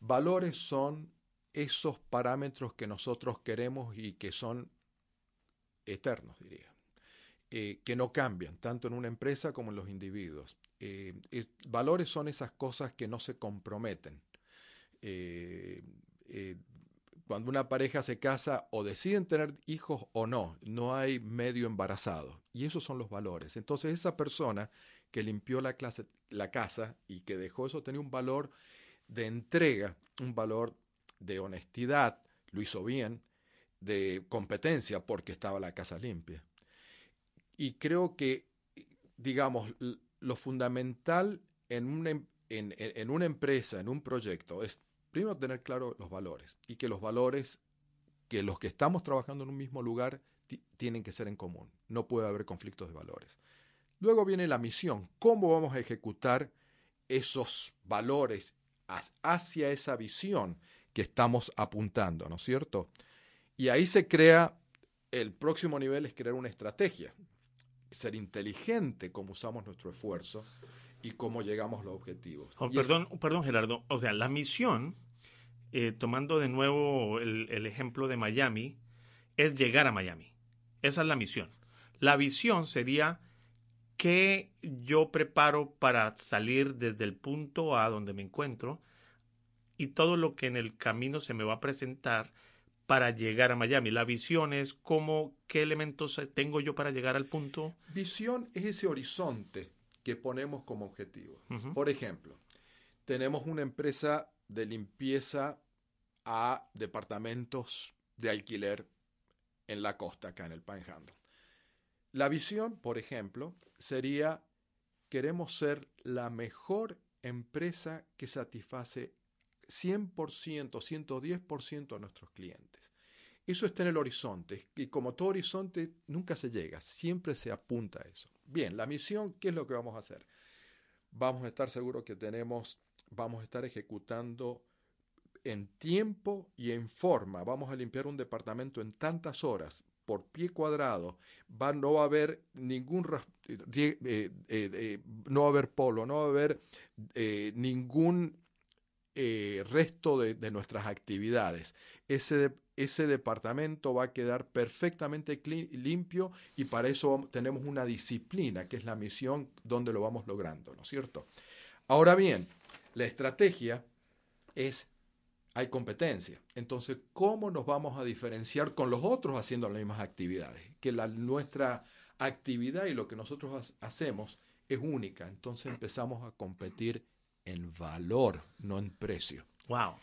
Valores son esos parámetros que nosotros queremos y que son eternos, diría. Eh, que no cambian, tanto en una empresa como en los individuos. Eh, valores son esas cosas que no se comprometen. Eh, cuando una pareja se casa o deciden tener hijos o no, no hay medio embarazado. Y esos son los valores. Entonces esa persona que limpió la, clase, la casa y que dejó eso tenía un valor de entrega, un valor de honestidad, lo hizo bien, de competencia porque estaba la casa limpia. Y creo que, digamos, lo fundamental en una, em, en, en una empresa, en un proyecto, es primero tener claro los valores y que los valores, que los que estamos trabajando en un mismo lugar, tienen que ser en común. No puede haber conflictos de valores. Luego viene la misión. ¿Cómo vamos a ejecutar esos valores hacia esa visión que estamos apuntando, ¿no es cierto? Y ahí se crea, el próximo nivel es crear una estrategia ser inteligente como usamos nuestro esfuerzo y cómo llegamos a los objetivos. Oh, perdón, perdón, Gerardo. O sea, la misión, eh, tomando de nuevo el, el ejemplo de Miami, es llegar a Miami. Esa es la misión. La visión sería qué yo preparo para salir desde el punto A donde me encuentro y todo lo que en el camino se me va a presentar para llegar a Miami? La visión es cómo, qué elementos tengo yo para llegar al punto. Visión es ese horizonte que ponemos como objetivo. Por ejemplo, tenemos una empresa de limpieza a departamentos de alquiler en la costa, acá en el Panhandle. La visión, por ejemplo, sería, queremos ser la mejor empresa que satisface 100%, 110% a nuestros clientes. Eso está en el horizonte y como todo horizonte nunca se llega, siempre se apunta a eso. Bien, la misión, ¿qué es lo que vamos a hacer? Vamos a estar seguros que tenemos, vamos a estar ejecutando en tiempo y en forma. Vamos a limpiar un departamento en tantas horas por pie cuadrado. Va, no va a haber ningún eh, eh, eh, no va a haber polo, no va a haber ningún resto de, nuestras actividades. Ese, ese departamento va a quedar perfectamente limpio y para eso tenemos una disciplina, que es la misión donde lo vamos logrando, ¿no es cierto? Ahora bien, la estrategia es hay competencia. Entonces, ¿cómo nos vamos a diferenciar con los otros haciendo las mismas actividades? Que la, nuestra actividad y lo que nosotros hacemos es única. Entonces empezamos a competir en valor, no en precio. Wow.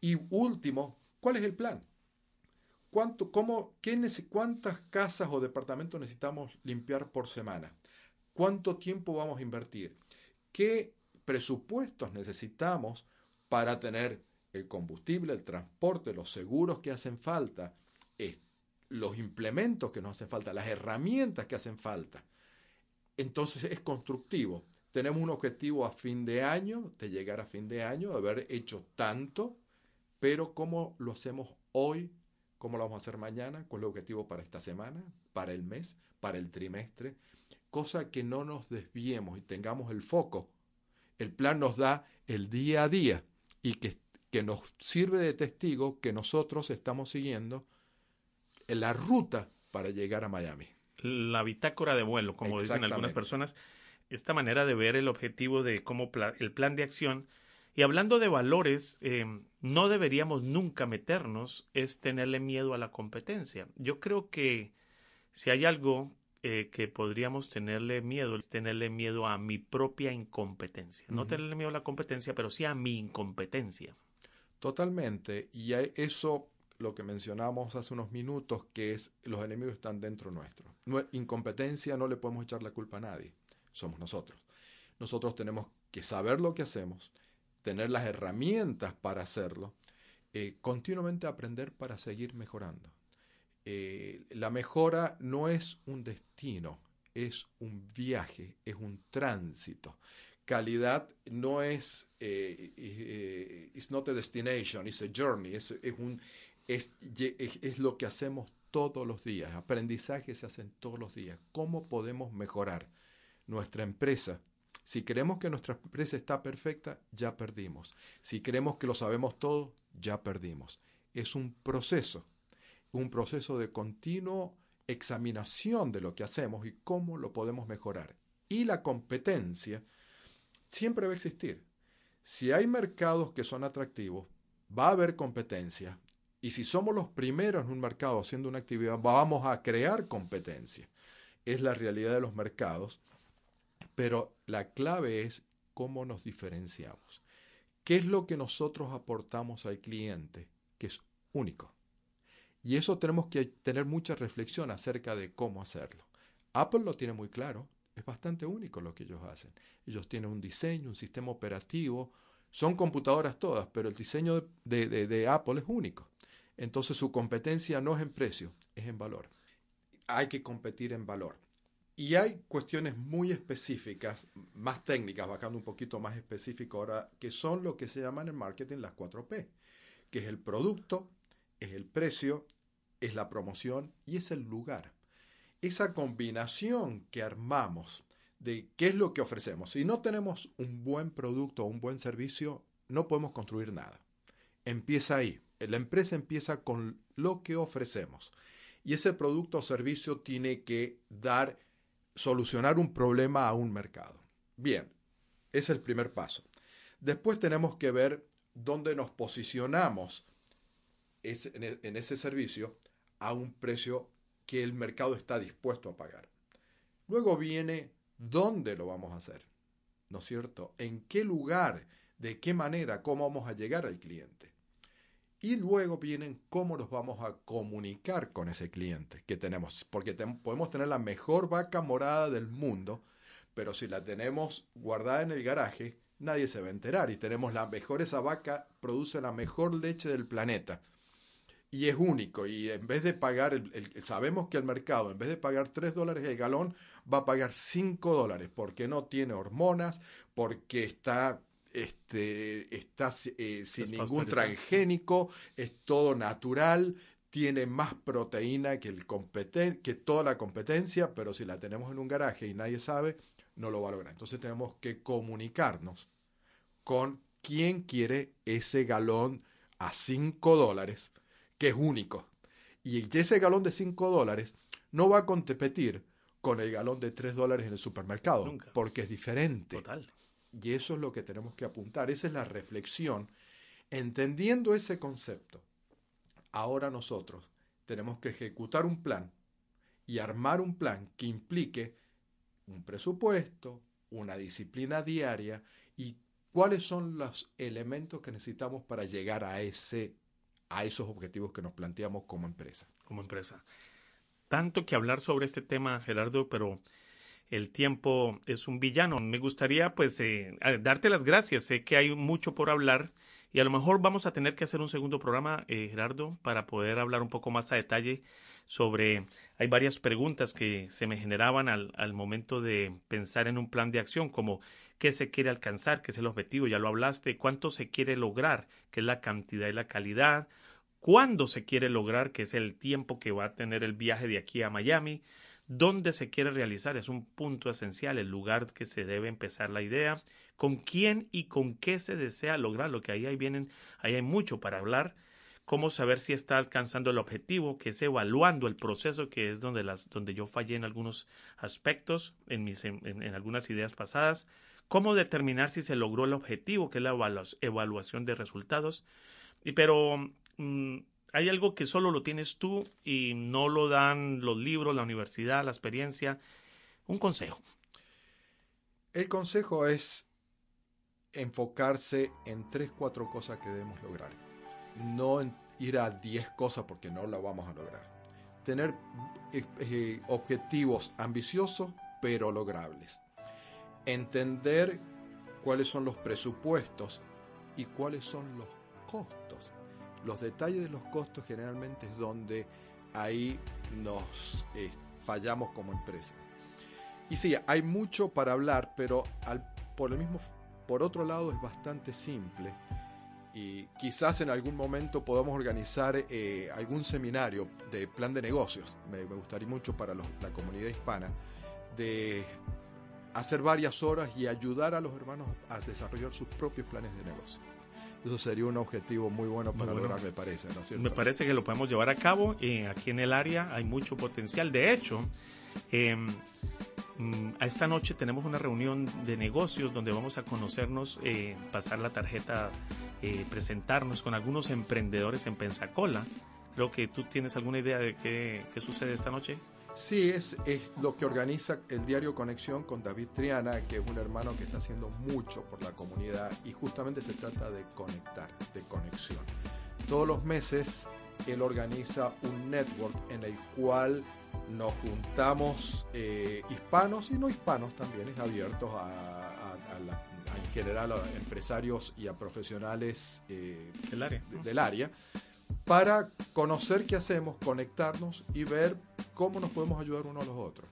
Y último, ¿cuál es el plan? ¿Cuánto, cómo, qué, ¿Cuántas casas o departamentos necesitamos limpiar por semana? ¿Cuánto tiempo vamos a invertir? ¿Qué presupuestos necesitamos para tener el combustible, el transporte, los seguros que hacen falta, los implementos que nos hacen falta, las herramientas que hacen falta. Entonces es constructivo. Tenemos un objetivo a fin de año, de llegar a fin de año, de haber hecho tanto, pero ¿cómo lo hacemos hoy? ¿Cómo lo vamos a hacer mañana? ¿Cuál es el objetivo para esta semana, para el mes, para el trimestre? Cosa que no nos desviemos y tengamos el foco. El plan nos da el día a día y que que nos sirve de testigo que nosotros estamos siguiendo en la ruta para llegar a Miami. La bitácora de vuelo, como dicen algunas personas, esta manera de ver el objetivo de cómo el plan de acción. Y hablando de valores, em, no deberíamos nunca meternos, es tenerle miedo a la competencia. Yo creo que si hay algo eh, que podríamos tenerle miedo, es tenerle miedo a mi propia incompetencia. No tenerle miedo a la competencia, pero sí a mi incompetencia. Totalmente. Y eso, lo que mencionamos hace unos minutos, que es los enemigos están dentro nuestro. Incompetencia no le podemos echar la culpa a nadie. Somos nosotros. Nosotros tenemos que saber lo que hacemos, tener las herramientas para hacerlo, eh, continuamente aprender para seguir mejorando. Eh, la mejora no es un destino, es un viaje, es un tránsito calidad no es, eh, eh, it's not a destination, it's a journey, es, un, es, es, lo que hacemos todos los días, aprendizaje se hacen todos los días. ¿Cómo podemos mejorar nuestra empresa? Si creemos que nuestra empresa está perfecta, ya perdimos. Si creemos que lo sabemos todo, ya perdimos. Es un proceso, un proceso de continuo examinación de lo que hacemos y cómo lo podemos mejorar. Y la competencia siempre va a existir. Si hay mercados que son atractivos, va a haber competencia. Y si somos los primeros en un mercado haciendo una actividad, vamos a crear competencia. Es la realidad de los mercados. Pero la clave es cómo nos diferenciamos. ¿Qué es lo que nosotros aportamos al cliente que es único? Y eso tenemos que tener mucha reflexión acerca de cómo hacerlo. Apple lo tiene muy claro. Es bastante único lo que ellos hacen. Ellos tienen un diseño, un sistema operativo, son computadoras todas, pero el diseño de, de, Apple es único. Entonces su competencia no es en precio, es en valor. Hay que competir en valor. Y hay cuestiones muy específicas, más técnicas, bajando un poquito más específico ahora, que son lo que se llaman en marketing las 4P, que es el producto, es el precio, es la promoción y es el lugar esa combinación que armamos de qué es lo que ofrecemos. Si no tenemos un buen producto o un buen servicio, no podemos construir nada. Empieza ahí. La empresa empieza con lo que ofrecemos. Y ese producto o servicio tiene que dar, solucionar un problema a un mercado. Bien, es el primer paso. Después tenemos que ver dónde nos posicionamos e, en ese servicio a un precio que el mercado está dispuesto a pagar. Luego viene dónde lo vamos a hacer, ¿no es cierto? ¿En qué lugar? ¿De qué manera? ¿Cómo vamos a llegar al cliente? Y luego vienen cómo nos vamos a comunicar con ese cliente que tenemos, porque podemos tener la mejor vaca morada del mundo, pero si la tenemos guardada en el garaje, nadie se va a enterar. Y tenemos la mejor, esa vaca produce la mejor leche del planeta. Y es único. Y en vez de pagar, el, sabemos que el mercado en vez de pagar 3 dólares el galón va a pagar 5 dólares porque no tiene hormonas, porque está este, está eh, sin ningún transgénico, es todo natural, tiene más proteína que, el que toda la competencia, pero si la tenemos en un garaje y nadie sabe, no lo va a lograr. Entonces tenemos que comunicarnos con quién quiere ese galón a 5 dólares, que es único. Y ese galón de 5 dólares no va a competir con el galón de 3 dólares en el supermercado, porque es diferente. Total. Y eso es lo que tenemos que apuntar, esa es la reflexión. Entendiendo ese concepto, ahora nosotros tenemos que ejecutar un plan y armar un plan que implique un presupuesto, una disciplina diaria y cuáles son los elementos que necesitamos para llegar a ese a esos objetivos que nos planteamos como empresa. Como empresa. Tanto que hablar sobre este tema, Gerardo, pero el tiempo es un villano. Me gustaría pues eh, darte las gracias. Sé que hay mucho por hablar y a lo mejor vamos a tener que hacer un segundo programa, eh, Gerardo, para poder hablar un poco más a detalle sobre... Hay varias preguntas que se me generaban al, al momento de pensar en un plan de acción, como qué se quiere alcanzar, qué es el objetivo, ya lo hablaste, cuánto se quiere lograr, qué es la cantidad y la calidad, cuándo se quiere lograr, que es el tiempo que va a tener el viaje de aquí a Miami, dónde se quiere realizar, es un punto esencial, el lugar que se debe empezar la idea, con quién y con qué se desea lograrlo, que ahí, ahí vienen, ahí hay mucho para hablar, cómo saber si está alcanzando el objetivo, que es evaluando el proceso, que es donde, las, donde yo fallé en algunos aspectos, en, mis, en, algunas ideas pasadas, cómo determinar si se logró el objetivo, que es la evaluación de resultados, y, pero mm, hay algo que solo lo tienes tú y no lo dan los libros, la universidad, la experiencia. Un consejo. El consejo es enfocarse en tres, cuatro cosas que debemos lograr. No ir a diez cosas porque no la vamos a lograr. Tener eh, eh, objetivos ambiciosos pero logrables. Entender cuáles son los presupuestos y cuáles son los costos los detalles de los costos generalmente es donde ahí nos eh, fallamos como empresa. Y sí, hay mucho para hablar, pero por, el mismo, por otro lado es bastante simple. Y quizás en algún momento podamos organizar eh, algún seminario de plan de negocios. Me, gustaría mucho para la comunidad hispana de hacer varias horas y ayudar a los hermanos a desarrollar sus propios planes de negocio. Eso sería un objetivo muy bueno para lograr, me parece. Me parece que lo podemos llevar a cabo. Eh, aquí en el área hay mucho potencial. De hecho, a esta noche tenemos una reunión de negocios donde vamos a conocernos, eh, pasar la tarjeta, eh, presentarnos con algunos emprendedores en Pensacola. Creo que tú tienes alguna idea de qué, qué sucede esta noche. Sí, es, es, lo que organiza el diario Conexión con David Triana, que es un hermano que está haciendo mucho por la comunidad y justamente se trata de conectar, de conexión. Todos los meses él organiza un network en el cual nos juntamos eh, hispanos y no hispanos también, es abierto a, en general a empresarios y a profesionales eh, del área. del área para conocer qué hacemos, conectarnos y ver cómo nos podemos ayudar unos a los otros.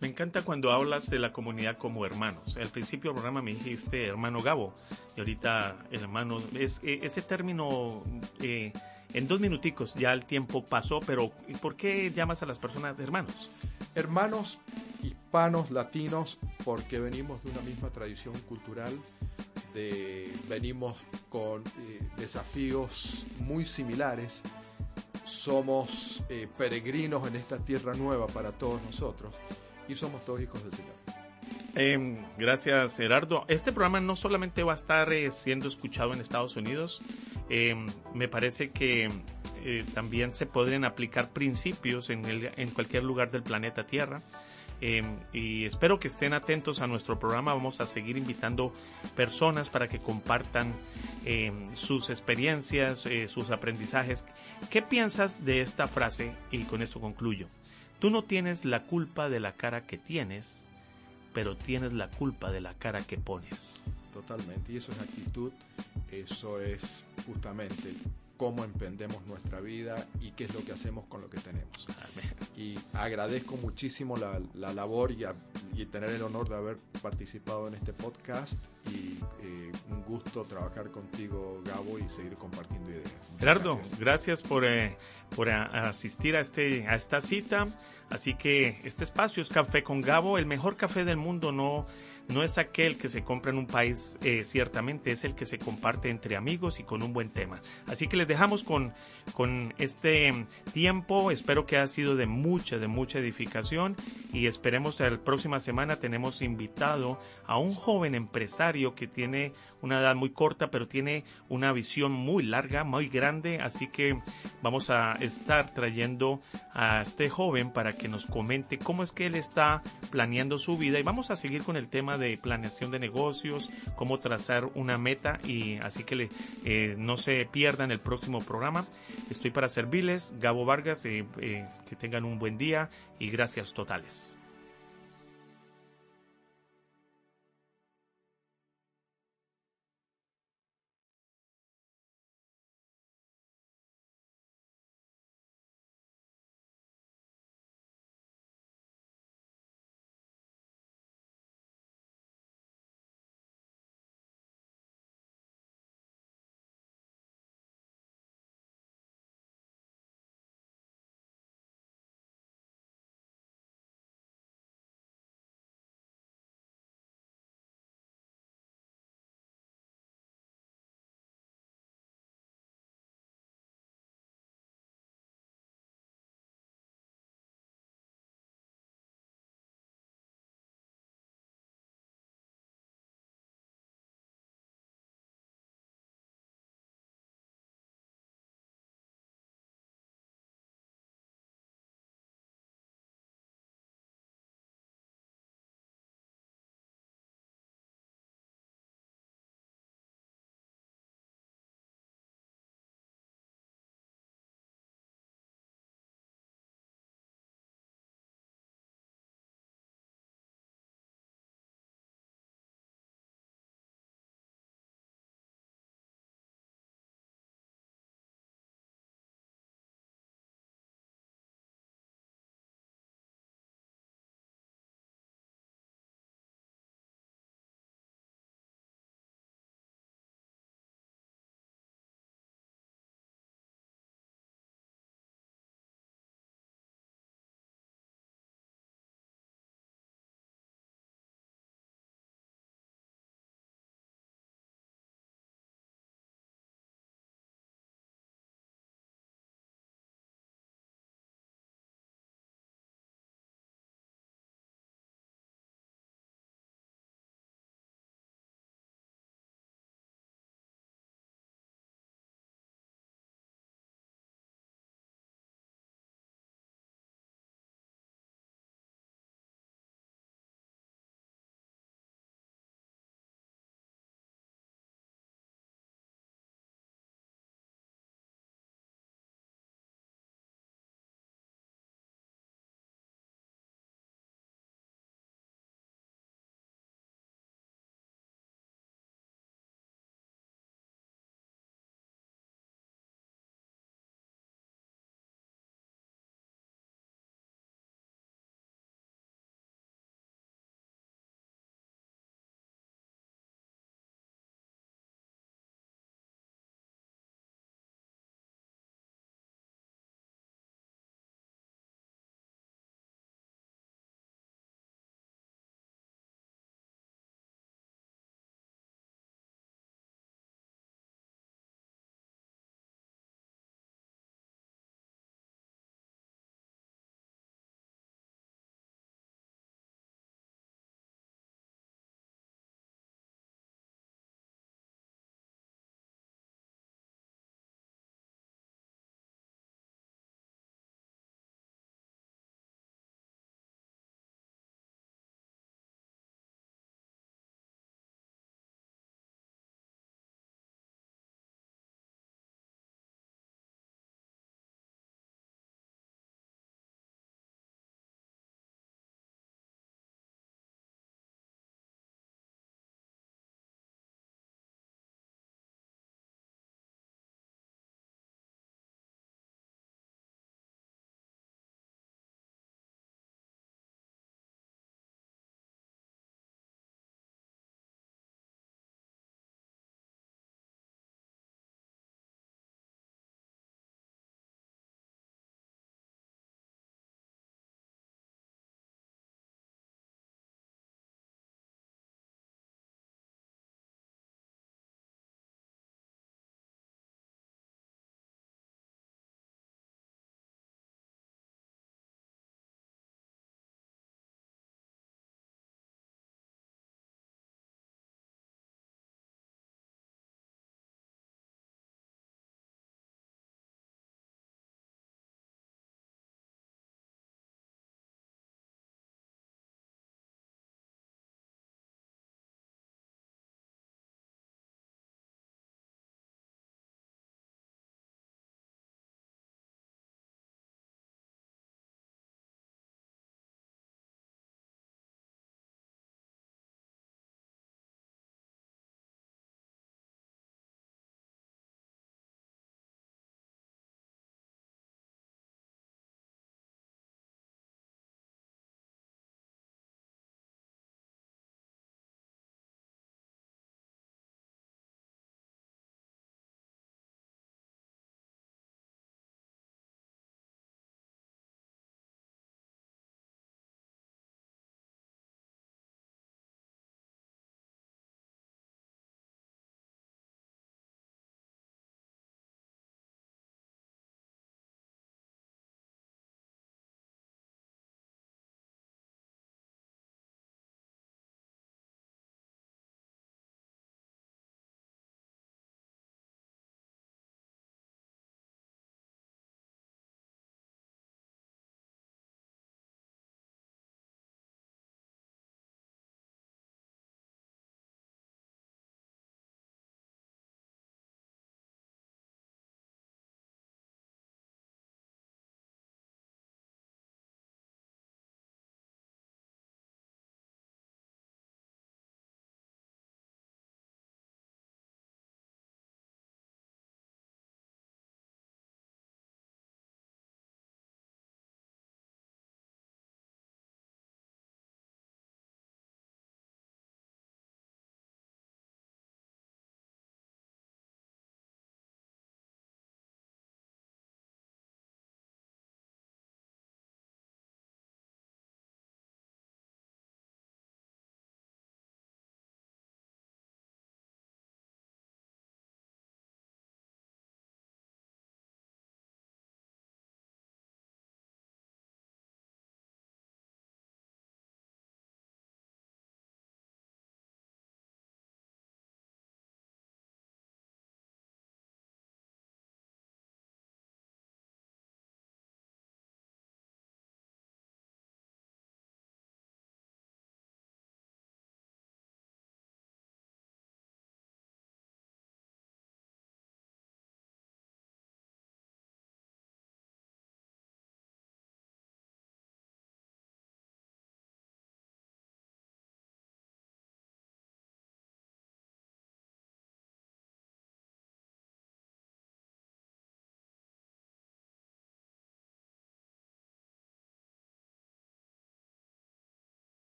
Me encanta cuando hablas de la comunidad como hermanos. Al principio del programa me dijiste hermano Gabo y ahorita el hermano es e, ese término eh, en dos minuticos ya el tiempo pasó, pero ¿por qué llamas a las personas hermanos? Hermanos hispanos, latinos, porque venimos de una misma tradición cultural, venimos con eh, desafíos muy similares, somos eh, peregrinos en esta tierra nueva para todos nosotros y somos todos hijos del Señor. Em, gracias, Gerardo. Este programa no solamente va a estar eh, siendo escuchado en Estados Unidos, em, me parece que también se pueden aplicar principios en, en cualquier lugar del planeta Tierra. Em, y espero que estén atentos a nuestro programa. Vamos a seguir invitando personas para que compartan em, sus experiencias, eh, sus aprendizajes. ¿Qué piensas de esta frase? Y con esto concluyo. Tú no tienes la culpa de la cara que tienes, pero tienes la culpa de la cara que pones. Totalmente. Y eso es actitud, eso es justamente cómo emprendemos nuestra vida y qué es lo que hacemos con lo que tenemos. Y agradezco muchísimo la, labor y, y, tener el honor de haber participado en este podcast y eh, un gusto trabajar contigo, Gabo, y seguir compartiendo ideas. Gerardo, gracias, por, eh, por asistir a, este, a esta cita. Así que este espacio es Café con Gabo, el mejor café del mundo, no no es aquel que se compra en un país, eh, ciertamente es el que se comparte entre amigos y con un buen tema. Así que les dejamos con, con este tiempo, espero que ha sido de mucha, de mucha edificación y esperemos que la próxima semana tenemos invitado a un joven empresario que tiene una edad muy corta, pero tiene una visión muy larga, muy grande, así que vamos a estar trayendo a este joven para que nos comente cómo es que él está planeando su vida y vamos a seguir con el tema de planeación de negocios, cómo trazar una meta y así que eh, no se pierdan el próximo programa. Estoy para servirles, Gabo Vargas, eh, eh, que tengan un buen día y gracias totales.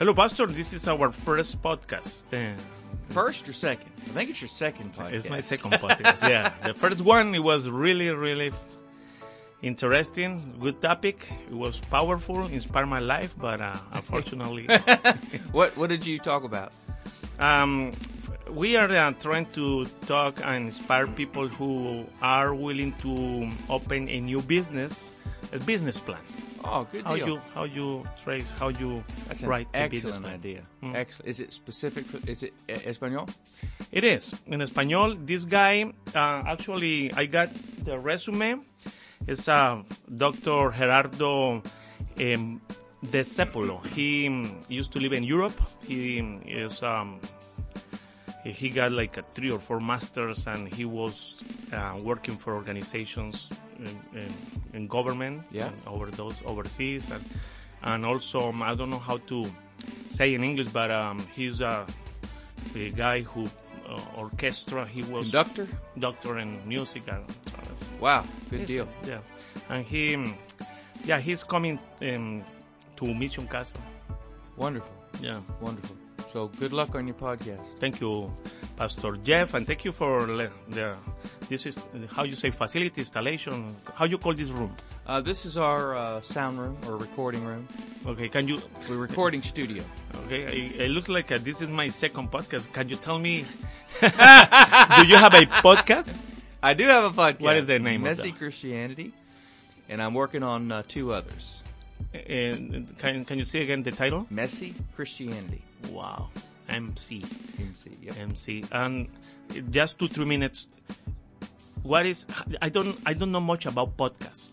Hello, Pastor. This is our first podcast. Uh, First or second? I think it's your second podcast. It's my second podcast. yeah, the first one it was really, really interesting, good topic. It was powerful, inspired my life, but uh, unfortunately, what What did you talk about? um, we are uh, trying to talk and inspire people who are willing to open a new business, a business plan. Oh, good How deal. you how you trace how you That's an write a business excellent idea. Mm. Excellent. Is it specific? For, is it uh, Espanol? It is in Espanol. This guy, uh, actually, I got the resume. It's uh, Dr. Gerardo um, De Cepolo. He um, used to live in Europe. He um, is um, he- got like a three or four masters, and he was uh, working for organizations in, in, in government Yeah. and over those overseas, and and also um, I don't know how to say in English, but um, he's a, a guy who uh, orchestra. He was Conductor? doctor in music. And, Wow, good deal. Yeah, and he, um, yeah, he's coming um, to Mission Casa. Wonderful, Yeah, wonderful. So good luck on your podcast. thank you, Pastor Jeff, and thank you for the this is how you say facility installation. How you call this room? Uh, this is our uh, sound room or recording room. Okay, can you? We're recording studio. Okay, it, it looks like uh, this is my second podcast. Can you tell me? do you have a podcast? I do have a podcast. What is the name Messy? Christianity, and I'm working on uh, two others. And can can you say again the title? Messy Christianity. Wow, MC. MC. Yep. MC. And just two three minutes. What is? I don't I don't know much about podcasts.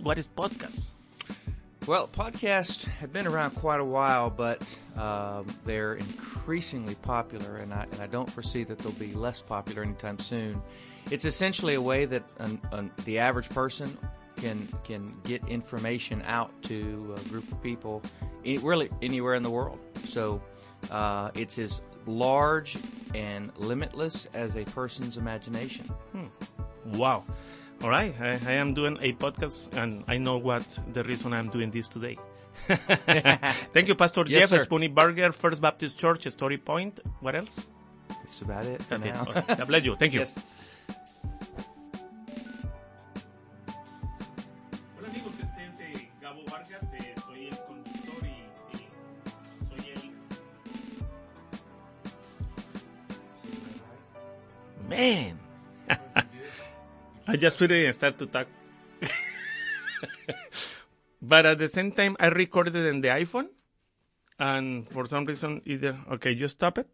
What is podcast? Well, podcasts have been around quite a while, but um, they're increasingly popular, and I, and I don't foresee that they'll be less popular anytime soon. It's essentially a way that an, an, the average person can can get information out to a group of people, any, really anywhere in the world. So uh, it's as large and limitless as a person's imagination. Wow. All right, I, I am doing a podcast, and I know what the reason I'm doing this today. Thank you, Pastor Yes, Jeff Burger, First Baptist Church, Story Point. What else? That's about it That's it. now. Okay. God bless you. Thank you. Yes. Man, I just really start to talk. but at the same time, I recorded in the iPhone, and for some reason, either okay, you stop it.